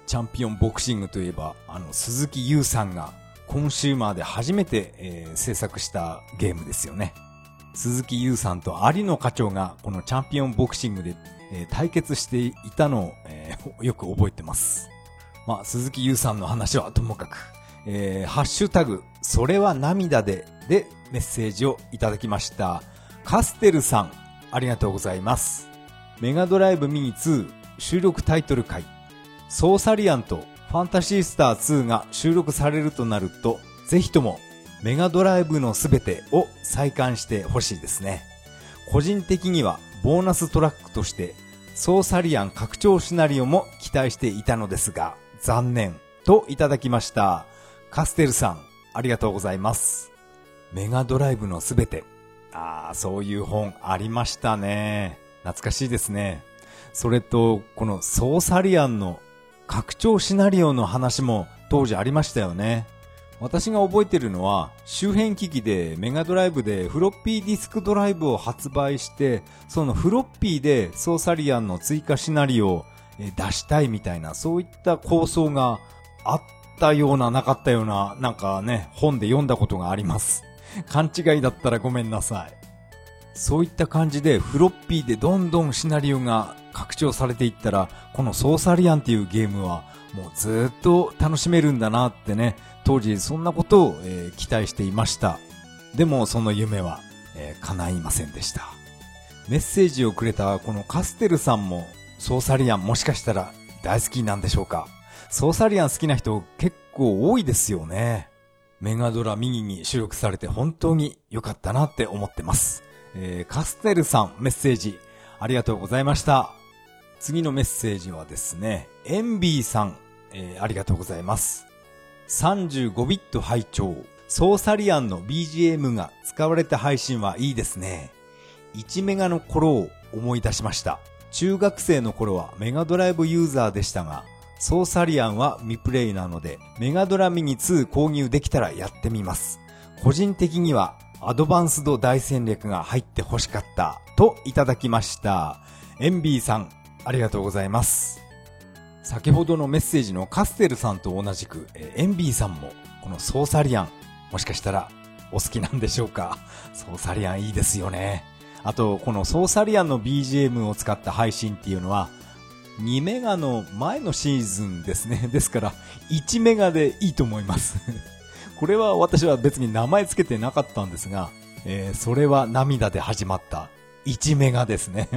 チャンピオンボクシングといえば、あの、鈴木優さんがコンシューマーで初めて、えー、制作したゲームですよね。鈴木優さんと有野課長がこのチャンピオンボクシングで、えー、対決していたのを、えー、よく覚えてます。まあ、鈴木優さんの話はともかく、えー、ハッシュタグ、それは涙で、でメッセージをいただきました。カステルさん、ありがとうございます。メガドライブミニ2収録タイトル回、ソーサリアンとファンタシースター2が収録されるとなると、ぜひともメガドライブのすべてを再刊してほしいですね。個人的にはボーナストラックとしてソーサリアン拡張シナリオも期待していたのですが、残念といただきました。カステルさん、ありがとうございます。メガドライブのすべて。ああ、そういう本ありましたね。懐かしいですね。それと、このソーサリアンの拡張シナリオの話も当時ありましたよね。私が覚えてるのは、周辺機器でメガドライブでフロッピーディスクドライブを発売して、そのフロッピーでソーサリアンの追加シナリオを出したいみたいな、そういった構想があったような、なかったような、なんかね、本で読んだことがあります。勘違いだったらごめんなさい。そういった感じでフロッピーでどんどんシナリオが拡張されていったら、このソーサリアンっていうゲームはもうずっと楽しめるんだなってね、当時そんなことを、えー期待していました。でもその夢は、えー叶いませんでした。メッセージをくれたこのカステルさんもソーサリアンもしかしたら大好きなんでしょうかソーサリアン好きな人結構多いですよね。メガドラミニに収録されて本当に良かったなって思ってます。えーカステルさんメッセージありがとうございました。次のメッセージはですね、エンビーさん、えーありがとうございます。35ビット拝聴ソーサリアンの BGM が使われた配信はいいですね。1メガの頃を思い出しました。中学生の頃はメガドライブユーザーでしたが、ソーサリアンは未プレイなので、メガドラミニ2購入できたらやってみます。個人的にはアドバンスド大戦略が入って欲しかったといただきました。エンビーさん、ありがとうございます。先ほどのメッセージのカステルさんと同じく、えーエンビーさんもこのソーサリアン、もしかしたらお好きなんでしょうか？ソーサリアンいいですよね。あと、このソーサリアンの BGM を使った配信っていうのは、2メガの前のシーズンですね。ですから、1メガでいいと思います。これは私は別に名前つけてなかったんですが、えーそれは涙で始まった1メガですね。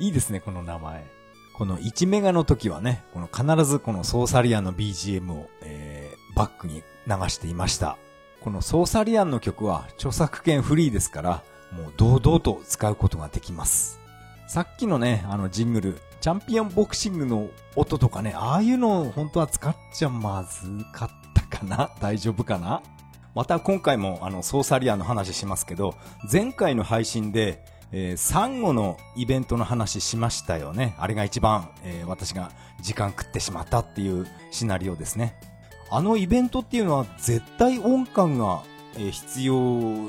いいですね、この名前。この1メガの時はね、この必ずこのソーサリアンの BGM を、えーバックに流していました。このソーサリアンの曲は著作権フリーですから、もう堂々と使うことができます。さっきのね、あのジングル、チャンピオンボクシングの音とかね、ああいうの本当は使っちゃまずかったかな？大丈夫かな？また今回もあのソーサリアンの話しますけど、前回の配信で、えーサンゴのイベントの話しましたよね。あれが一番、えー私が時間食ってしまったっていうシナリオですね。あのイベントっていうのは絶対音感が、え必要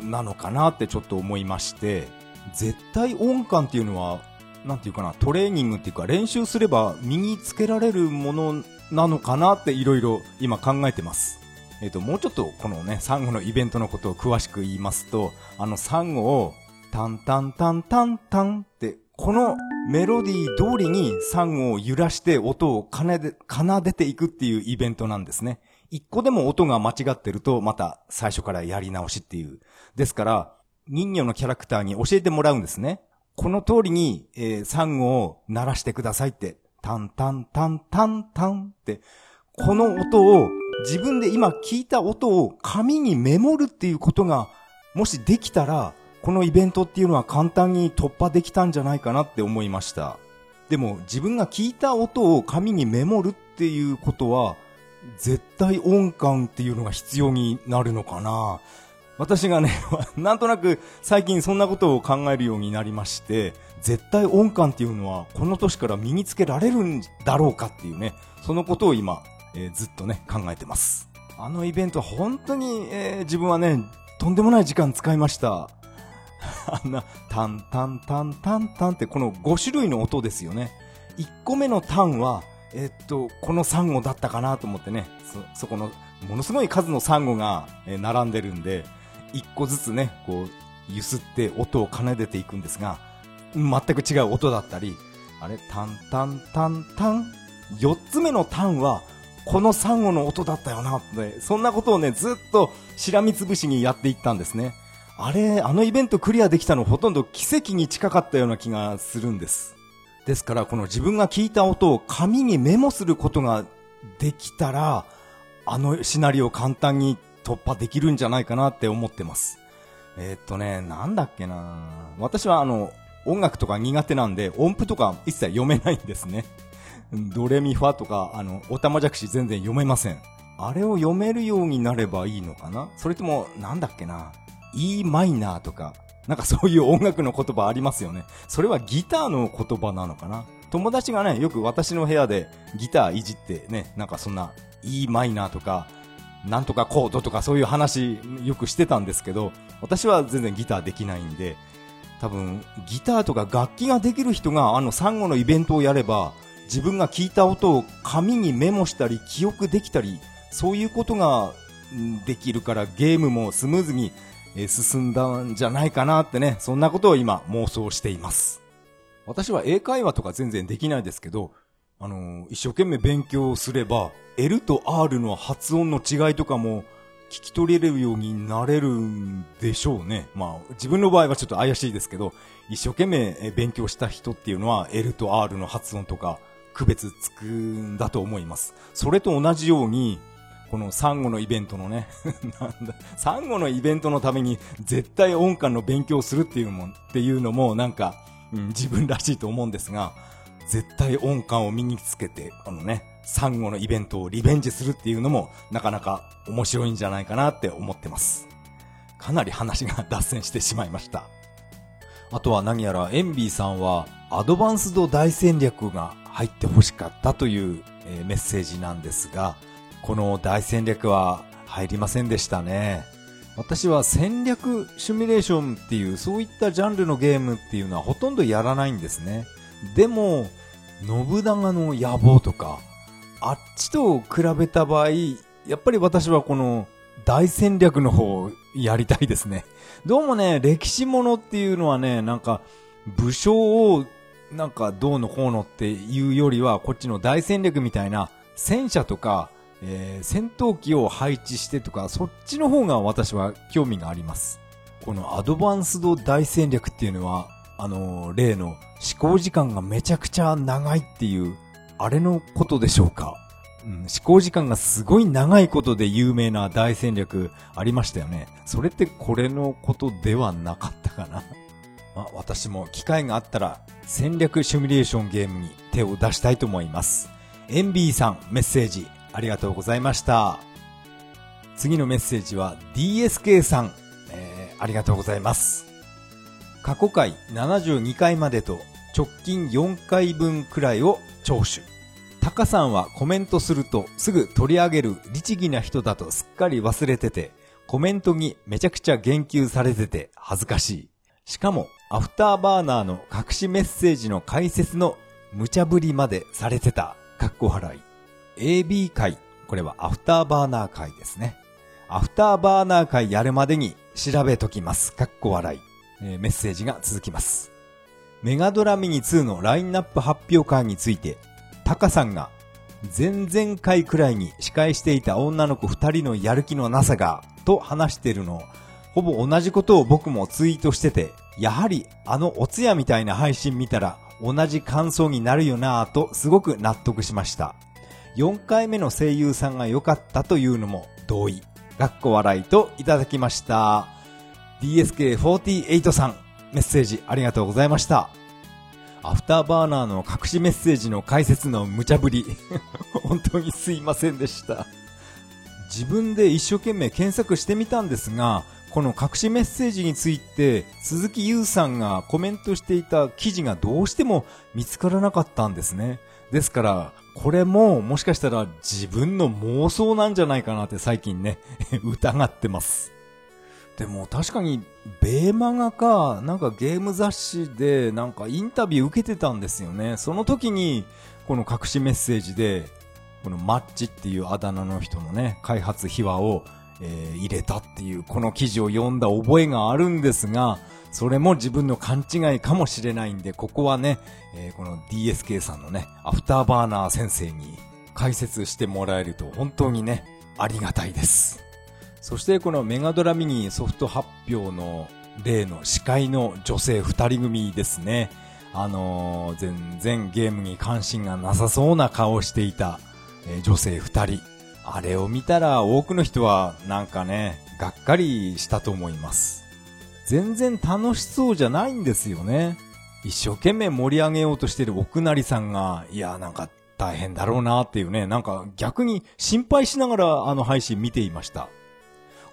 なのかなってちょっと思いまして、絶対音感っていうのは、なんていうかな、トレーニングっていうか練習すれば身につけられるものなのかなっていろいろ今考えてます。えっ、と、もうちょっとこのね、サンゴのイベントのことを詳しく言いますと、あのサンゴを、タンタンタンタンタンって、このメロディー通りにサンゴを揺らして音を奏で、奏でていくっていうイベントなんですね。一個でも音が間違ってると、また最初からやり直しっていう。ですから、人魚のキャラクターに教えてもらうんですね。この通りに、えーサンゴを鳴らしてくださいって、タンタンタンタンタンって、この音を、自分で今聞いた音を紙にメモるっていうことが、もしできたら、このイベントっていうのは簡単に突破できたんじゃないかなって思いました。でも自分が聞いた音を紙にメモるっていうことは、絶対音感っていうのが必要になるのかな私がね、なんとなく最近そんなことを考えるようになりまして、絶対音感っていうのはこの年から身につけられるんだろうかっていうね、そのことを今、えーずっとね、考えてます。あのイベントは本当に、えー自分はね、とんでもない時間使いました。あんな、タンタンタンタンタンってこの5種類の音ですよね。1個目のタンは、えっと、このサンゴだったかなと思ってね、そ、そこの、ものすごい数のサンゴが、並んでるんで、1個ずつね、こう、揺すって音を奏でていくんですが、全く違う音だったり、あれ、タンタンタンタン、4つ目のタンは、このサンゴの音だったよなって、そんなことをね、ずっとしらみつぶしにやっていったんですね。あれ、あのイベントクリアできたのほとんど奇跡に近かったような気がするんです。ですから、この自分が聞いた音を紙にメモすることができたら、あのシナリオを簡単に突破できるんじゃないかなって思ってます。えー、っとね、なんだっけな私はあの、音楽とか苦手なんで、音符とか一切読めないんですね。ドレミファとか、あの、おたまじゃくし全然読めません。あれを読めるようになればいいのかなそれとも、なんだっけな ?E マイナーとか、なんかそういう音楽の言葉ありますよね。それはギターの言葉なのかな友達がね、よく私の部屋でギターいじってね、なんかそんな E マイナーとか、なんとかコードとかそういう話よくしてたんですけど、私は全然ギターできないんで、多分ギターとか楽器ができる人があのサンゴのイベントをやれば、自分が聞いた音を紙にメモしたり記憶できたり、そういうことができるからゲームもスムーズにえ進んだんじゃないかなってね、そんなことを今妄想しています。私は英会話とか全然できないですけど、あのー、一生懸命勉強すれば、L と R の発音の違いとかも聞き取れるようになれるんでしょうね。まあ、自分の場合はちょっと怪しいですけど、一生懸命勉強した人っていうのは L と R の発音とか区別つくんだと思います。それと同じように、このサンゴのイベントのね なんだ、サンゴのイベントのために絶対音感の勉強するっていうのも、っていうのもなんか、うん、自分らしいと思うんですが、絶対音感を身につけて、このね、サンゴのイベントをリベンジするっていうのも、なかなか面白いんじゃないかなって思ってます。かなり話が脱線してしまいました。あとは何やらエンビーさんは、アドバンスド大戦略が入って欲しかったという、えー、メッセージなんですが、この大戦略は入りませんでしたね。私は戦略シミュレーションっていうそういったジャンルのゲームっていうのはほとんどやらないんですね。でも、信長の野望とか、あっちと比べた場合、やっぱり私はこの大戦略の方をやりたいですね。どうもね、歴史ものっていうのはね、なんか武将をなんかどうのこうのっていうよりは、こっちの大戦略みたいな戦車とかえー、戦闘機を配置してとか、そっちの方が私は興味があります。このアドバンスド大戦略っていうのは、あのー、例の思考時間がめちゃくちゃ長いっていう、あれのことでしょうか。うん、思考時間がすごい長いことで有名な大戦略ありましたよね。それってこれのことではなかったかな。まあ、私も機会があったら戦略シミュレーションゲームに手を出したいと思います。エンビーさんメッセージありがとうございました。次のメッセージは DSK さん、えー、ありがとうございます。過去回72回までと直近4回分くらいを聴取。タカさんはコメントするとすぐ取り上げる律儀な人だとすっかり忘れてて、コメントにめちゃくちゃ言及されてて恥ずかしい。しかも、アフターバーナーの隠しメッセージの解説の無茶ぶりまでされてた。かっこ笑い。AB 回、これはアフターバーナー回ですね。アフターバーナー回やるまでに調べときます。かっこ笑い。えー、メッセージが続きます。メガドラミニ2のラインナップ発表会について、タカさんが前々回くらいに司会していた女の子二人のやる気のなさが、と話してるの、ほぼ同じことを僕もツイートしてて、やはりあのおつやみたいな配信見たら同じ感想になるよなぁとすごく納得しました。4回目の声優さんが良かったというのも同意。かっこ笑いといただきました。DSK48 さん、メッセージありがとうございました。アフターバーナーの隠しメッセージの解説の無茶ぶり。本当にすいませんでした。自分で一生懸命検索してみたんですが、この隠しメッセージについて鈴木裕さんがコメントしていた記事がどうしても見つからなかったんですね。ですから、これももしかしたら自分の妄想なんじゃないかなって最近ね 疑ってます。でも確かに、ベーマガか、なんかゲーム雑誌でなんかインタビュー受けてたんですよね。その時に、この隠しメッセージで、このマッチっていうあだ名の人のね、開発秘話を、えー、入れたっていう、この記事を読んだ覚えがあるんですが、それも自分の勘違いかもしれないんで、ここはね、えー、この DSK さんのね、アフターバーナー先生に解説してもらえると本当にね、ありがたいです。そしてこのメガドラミニソフト発表の例の司会の女性二人組ですね。あのー、全然ゲームに関心がなさそうな顔をしていた、えー、女性二人。あれを見たら多くの人はなんかね、がっかりしたと思います。全然楽しそうじゃないんですよね。一生懸命盛り上げようとしてる奥成さんが、いや、なんか大変だろうなっていうね、なんか逆に心配しながらあの配信見ていました。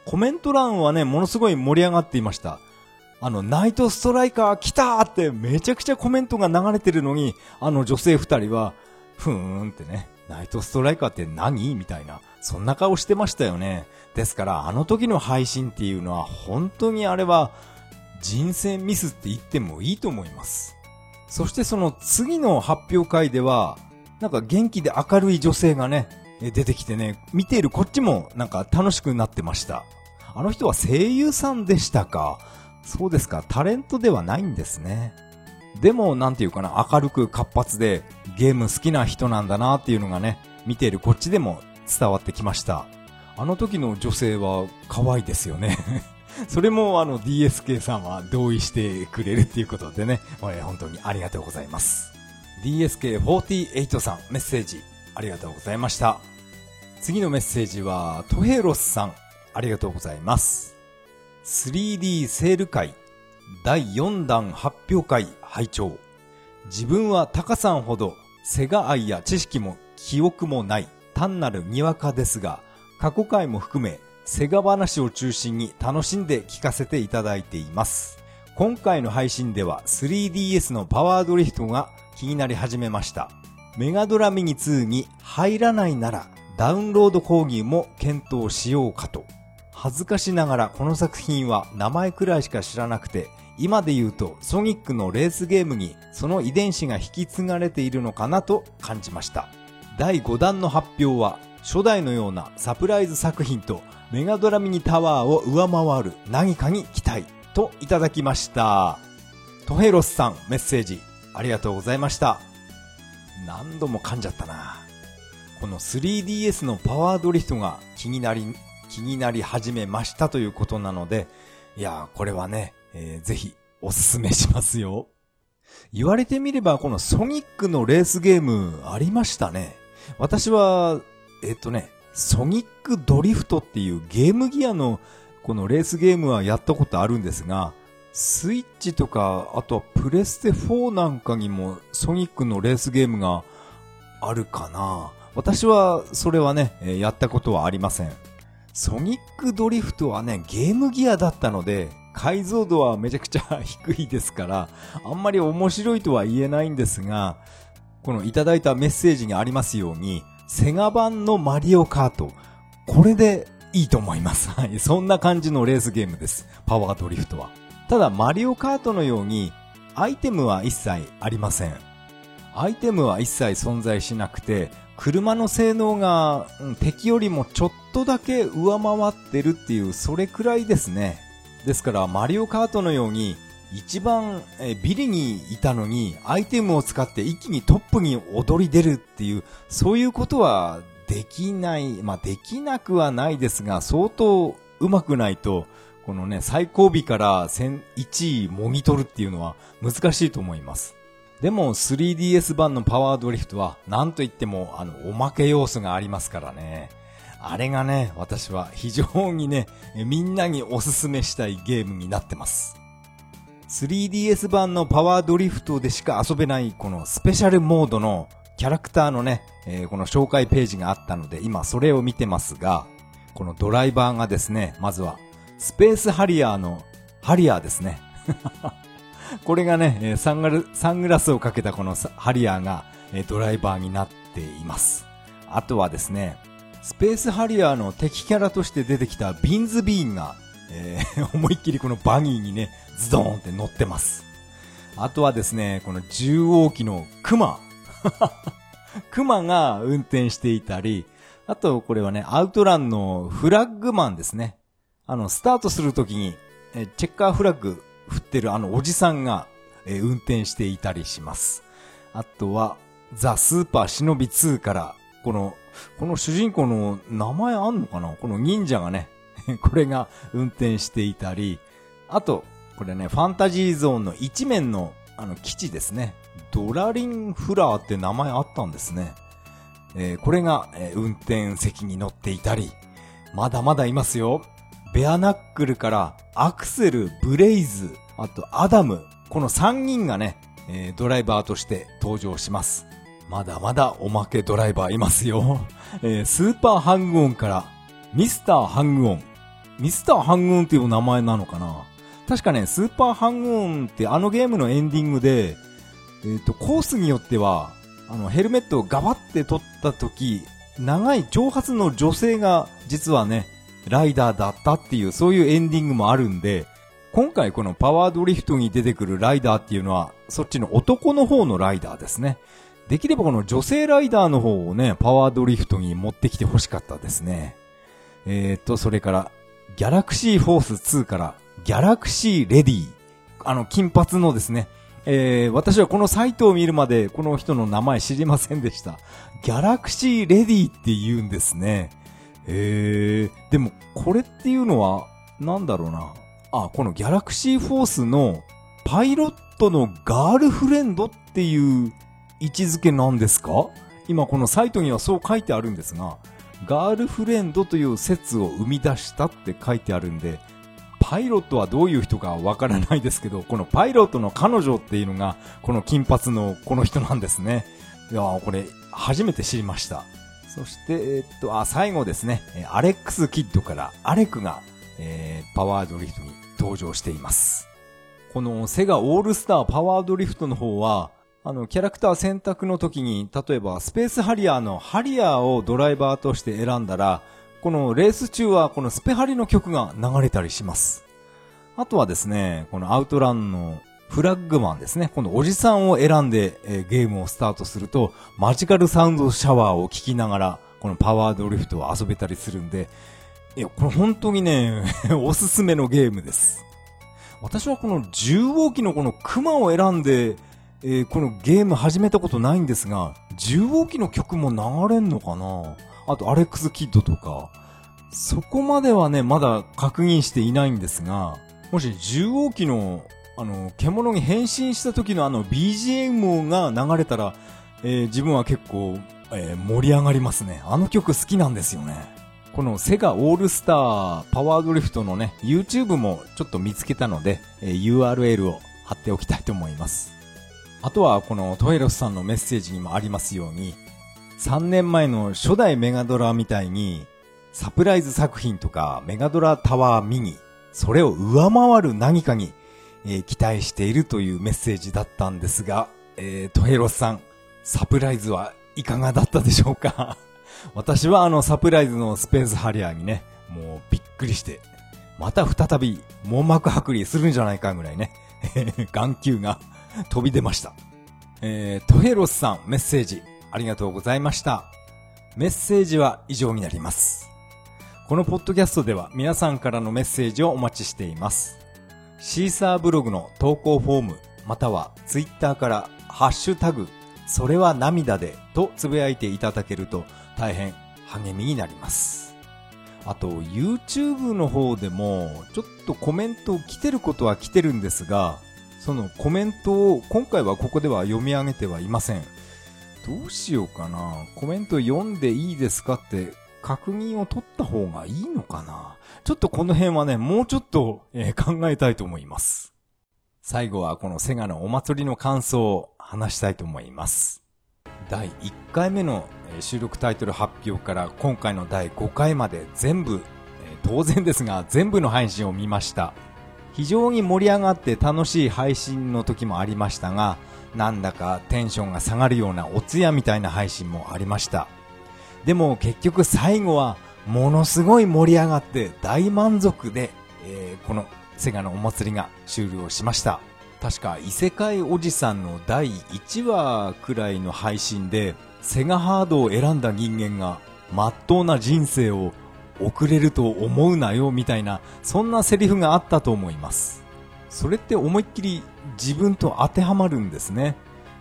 コメント欄はね、ものすごい盛り上がっていました。あの、ナイトストライカー来たーってめちゃくちゃコメントが流れてるのに、あの女性二人は、ふーんってね、ナイトストライカーって何？みたいな、そんな顔してましたよね。ですから、あの時の配信っていうのは、本当にあれは、人選ミスって言ってもいいと思います。そしてその次の発表会では、なんか元気で明るい女性がね、出てきてね、見ているこっちもなんか楽しくなってました。あの人は声優さんでしたか？そうですか、タレントではないんですね。でも、なんていうかな、明るく活発で、ゲーム好きな人なんだなっていうのがね、見ているこっちでも伝わってきました。あの時の女性は可愛いですよね それもあの DSK さんは同意してくれるっていうことでね、本当にありがとうございます。DSK48 さんメッセージありがとうございました。次のメッセージはトヘロスさんありがとうございます。3D セール会第4弾発表会拝聴自分はタカさんほどセガ愛や知識も記憶もない単なるにわかですが過去回も含めセガ話を中心に楽しんで聞かせていただいています。今回の配信では 3DS のパワードリフトが気になり始めました。メガドラミニ2に入らないならダウンロード購入も検討しようかと。恥ずかしながらこの作品は名前くらいしか知らなくて、今で言うとソニックのレースゲームにその遺伝子が引き継がれているのかなと感じました。第5弾の発表は初代のようなサプライズ作品とメガドラミニタワーを上回る何かに期待といただきました。トヘロスさんメッセージありがとうございました。何度も噛んじゃったな。この 3DS のパワードリフトが気になり気になり始めましたということなので、いやこれはね、えー、ぜひおすすめしますよ。言われてみれば、このソニックのレースゲームありましたね。私は、えっ、とね、ソニックドリフトっていうゲームギアのこのレースゲームはやったことあるんですが、スイッチとか、あとはプレステ4なんかにもソニックのレースゲームがあるかな。私はそれはね、やったことはありません。ソニックドリフトはね、ゲームギアだったので、解像度はめちゃくちゃ低いですから、あんまり面白いとは言えないんですが、このいただいたメッセージにありますように、セガ版のマリオカート、これでいいと思います。はい。そんな感じのレースゲームです。パワードリフトは。ただ、マリオカートのように、アイテムは一切ありません。アイテムは一切存在しなくて、車の性能が、うん、敵よりもちょっとだけ上回ってるっていう、それくらいですね。ですから、マリオカートのように、一番えビリにいたのに、アイテムを使って一気にトップに踊り出るっていう、そういうことはできない、まあ、できなくはないですが、相当上手くないと、このね、最後尾から1位もぎ取るっていうのは難しいと思います。でも 3DS 版のパワードリフトは何と言ってもあのおまけ要素がありますからね。あれがね、私は非常にね、みんなにおすすめしたいゲームになってます。3DS 版のパワードリフトでしか遊べないこのスペシャルモードのキャラクターのね、えー、この紹介ページがあったので今それを見てますが、このドライバーがですね、まずはスペースハリアーのハリアーですね。これがね、サングサングラスをかけたこのハリアーがドライバーになっています。あとはですね、スペースハリアーの敵キャラとして出てきたビンズビーンが、えー、思いっきりこのバギーにね、ズドーンって乗ってます。あとはですね、この重王機のクマ。クマが運転していたり、あとこれはね、アウトランのフラッグマンですね。あの、スタートするときに、えチェッカーフラッグ振ってるあのおじさんが、え、運転していたりします。あとは、ザ・スーパー忍び2から、この、この主人公の名前あんのかな？この忍者がね、これが運転していたり、あと、これね、ファンタジーゾーンの一面のあの基地ですね。ドラリンフラーって名前あったんですね。えー、これが、えー、運転席に乗っていたり、まだまだいますよ。ベアナックルからアクセル、ブレイズ、あとアダム、この3人がね、えー、ドライバーとして登場します。まだまだおまけドライバーいますよ。えー、スーパーハングオンからミスターハングオン。ミスターハングオンっていう名前なのかな？確かね、スーパーハングオンってあのゲームのエンディングで、えっ、ー、と、コースによっては、あの、ヘルメットをガバって取った時、長い長髪の女性が実はね、ライダーだったっていう、そういうエンディングもあるんで、今回このパワードリフトに出てくるライダーっていうのは、そっちの男の方のライダーですね。できればこの女性ライダーの方をね、パワードリフトに持ってきて欲しかったですね。えー、っと、それから、ギャラクシーフォース2から、ギャラクシーレディーあの、金髪のですね、えー、私はこのサイトを見るまでこの人の名前知りませんでした。ギャラクシーレディーって言うんですね。えー、でもこれっていうのは、なんだろうな。あ、このギャラクシーフォースのパイロットのガールフレンドっていう位置づけなんですか？今このサイトにはそう書いてあるんですが、ガールフレンドという説を生み出したって書いてあるんで、パイロットはどういう人かわからないですけど、このパイロットの彼女っていうのが、この金髪のこの人なんですね。いや、これ、初めて知りました。そして、えっと、あ、最後ですね、アレックス・キッドからアレクが、えー、パワードリフトに登場しています。このセガオールスターパワードリフトの方は、あの、キャラクター選択の時に、例えばスペースハリアーのハリアーをドライバーとして選んだら、このレース中はこのスペハリの曲が流れたりします。あとはですね、このアウトランのフラッグマンですね。このおじさんを選んで、え、ゲームをスタートすると、マジカルサウンドシャワーを聴きながら、このパワードリフトを遊べたりするんで、いや、これ本当にね、おすすめのゲームです。私はこの10号機のこのクマを選んで、えー、このゲーム始めたことないんですが、10号機の曲も流れんのかな？あと、アレックス・キッドとか。そこまではね、まだ確認していないんですが、もし10号機の、あの、獣に変身した時のあの BGM が流れたら、えー、自分は結構、えー、盛り上がりますね。あの曲好きなんですよね。このセガオールスターパワードリフトのね、YouTube もちょっと見つけたので、えー、URL を貼っておきたいと思います。あとはこのトエロスさんのメッセージにもありますように、3年前の初代メガドラみたいに、サプライズ作品とかメガドラタワーミニ、それを上回る何かに、えー、期待しているというメッセージだったんですが、えー、トヘロスさん、サプライズはいかがだったでしょうか？私はあのサプライズのスペースハリアーにね、もうびっくりして、また再び網膜剥離するんじゃないかぐらいね、眼球が飛び出ました。えー、トヘロスさんメッセージありがとうございました。メッセージは以上になります。このポッドキャストでは皆さんからのメッセージをお待ちしています。シーサーブログの投稿フォーム、またはツイッターからハッシュタグ、それは涙でとつぶやいていただけると大変励みになります。あと、YouTube の方でもちょっとコメント来てることは来てるんですが、そのコメントを今回はここでは読み上げてはいません。どうしようかな。コメント読んでいいですかって確認を取った方がいいのかな。ちょっとこの辺はね、もうちょっと、えー、考えたいと思います。最後はこのセガのお祭りの感想を話したいと思います。第1回目の収録タイトル発表から今回の第5回まで全部、当然ですが全部の配信を見ました。非常に盛り上がって楽しい配信の時もありましたが、なんだかテンションが下がるようなお通夜みたいな配信もありました。でも結局最後はものすごい盛り上がって大満足で、えー、このセガのお祭りが終了しました。確か異世界おじさんの第1話くらいの配信でセガハードを選んだ人間が真っ当な人生を送れると思うなよみたいなそんなセリフがあったと思います。それって思いっきり自分と当てはまるんですね。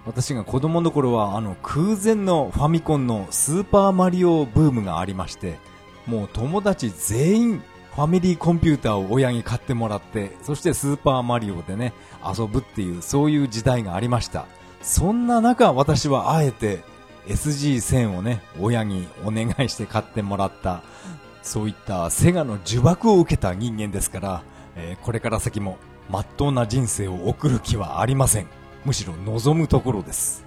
私が子供の頃はあの空前のファミコンのスーパーマリオブームがありまして、もう友達全員ファミリーコンピューターを親に買ってもらって、そしてスーパーマリオでね、遊ぶっていう、そういう時代がありました。そんな中、私はあえて SG1000 をね、親にお願いして買ってもらった、そういったセガの呪縛を受けた人間ですから、えー、これから先も真っ当な人生を送る気はありません。むしろ望むところです。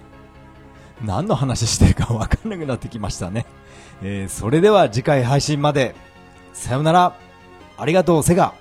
何の話してるか分かんなくなってきましたね。えー、それでは次回配信まで。さよなら。ありがとう、セガ。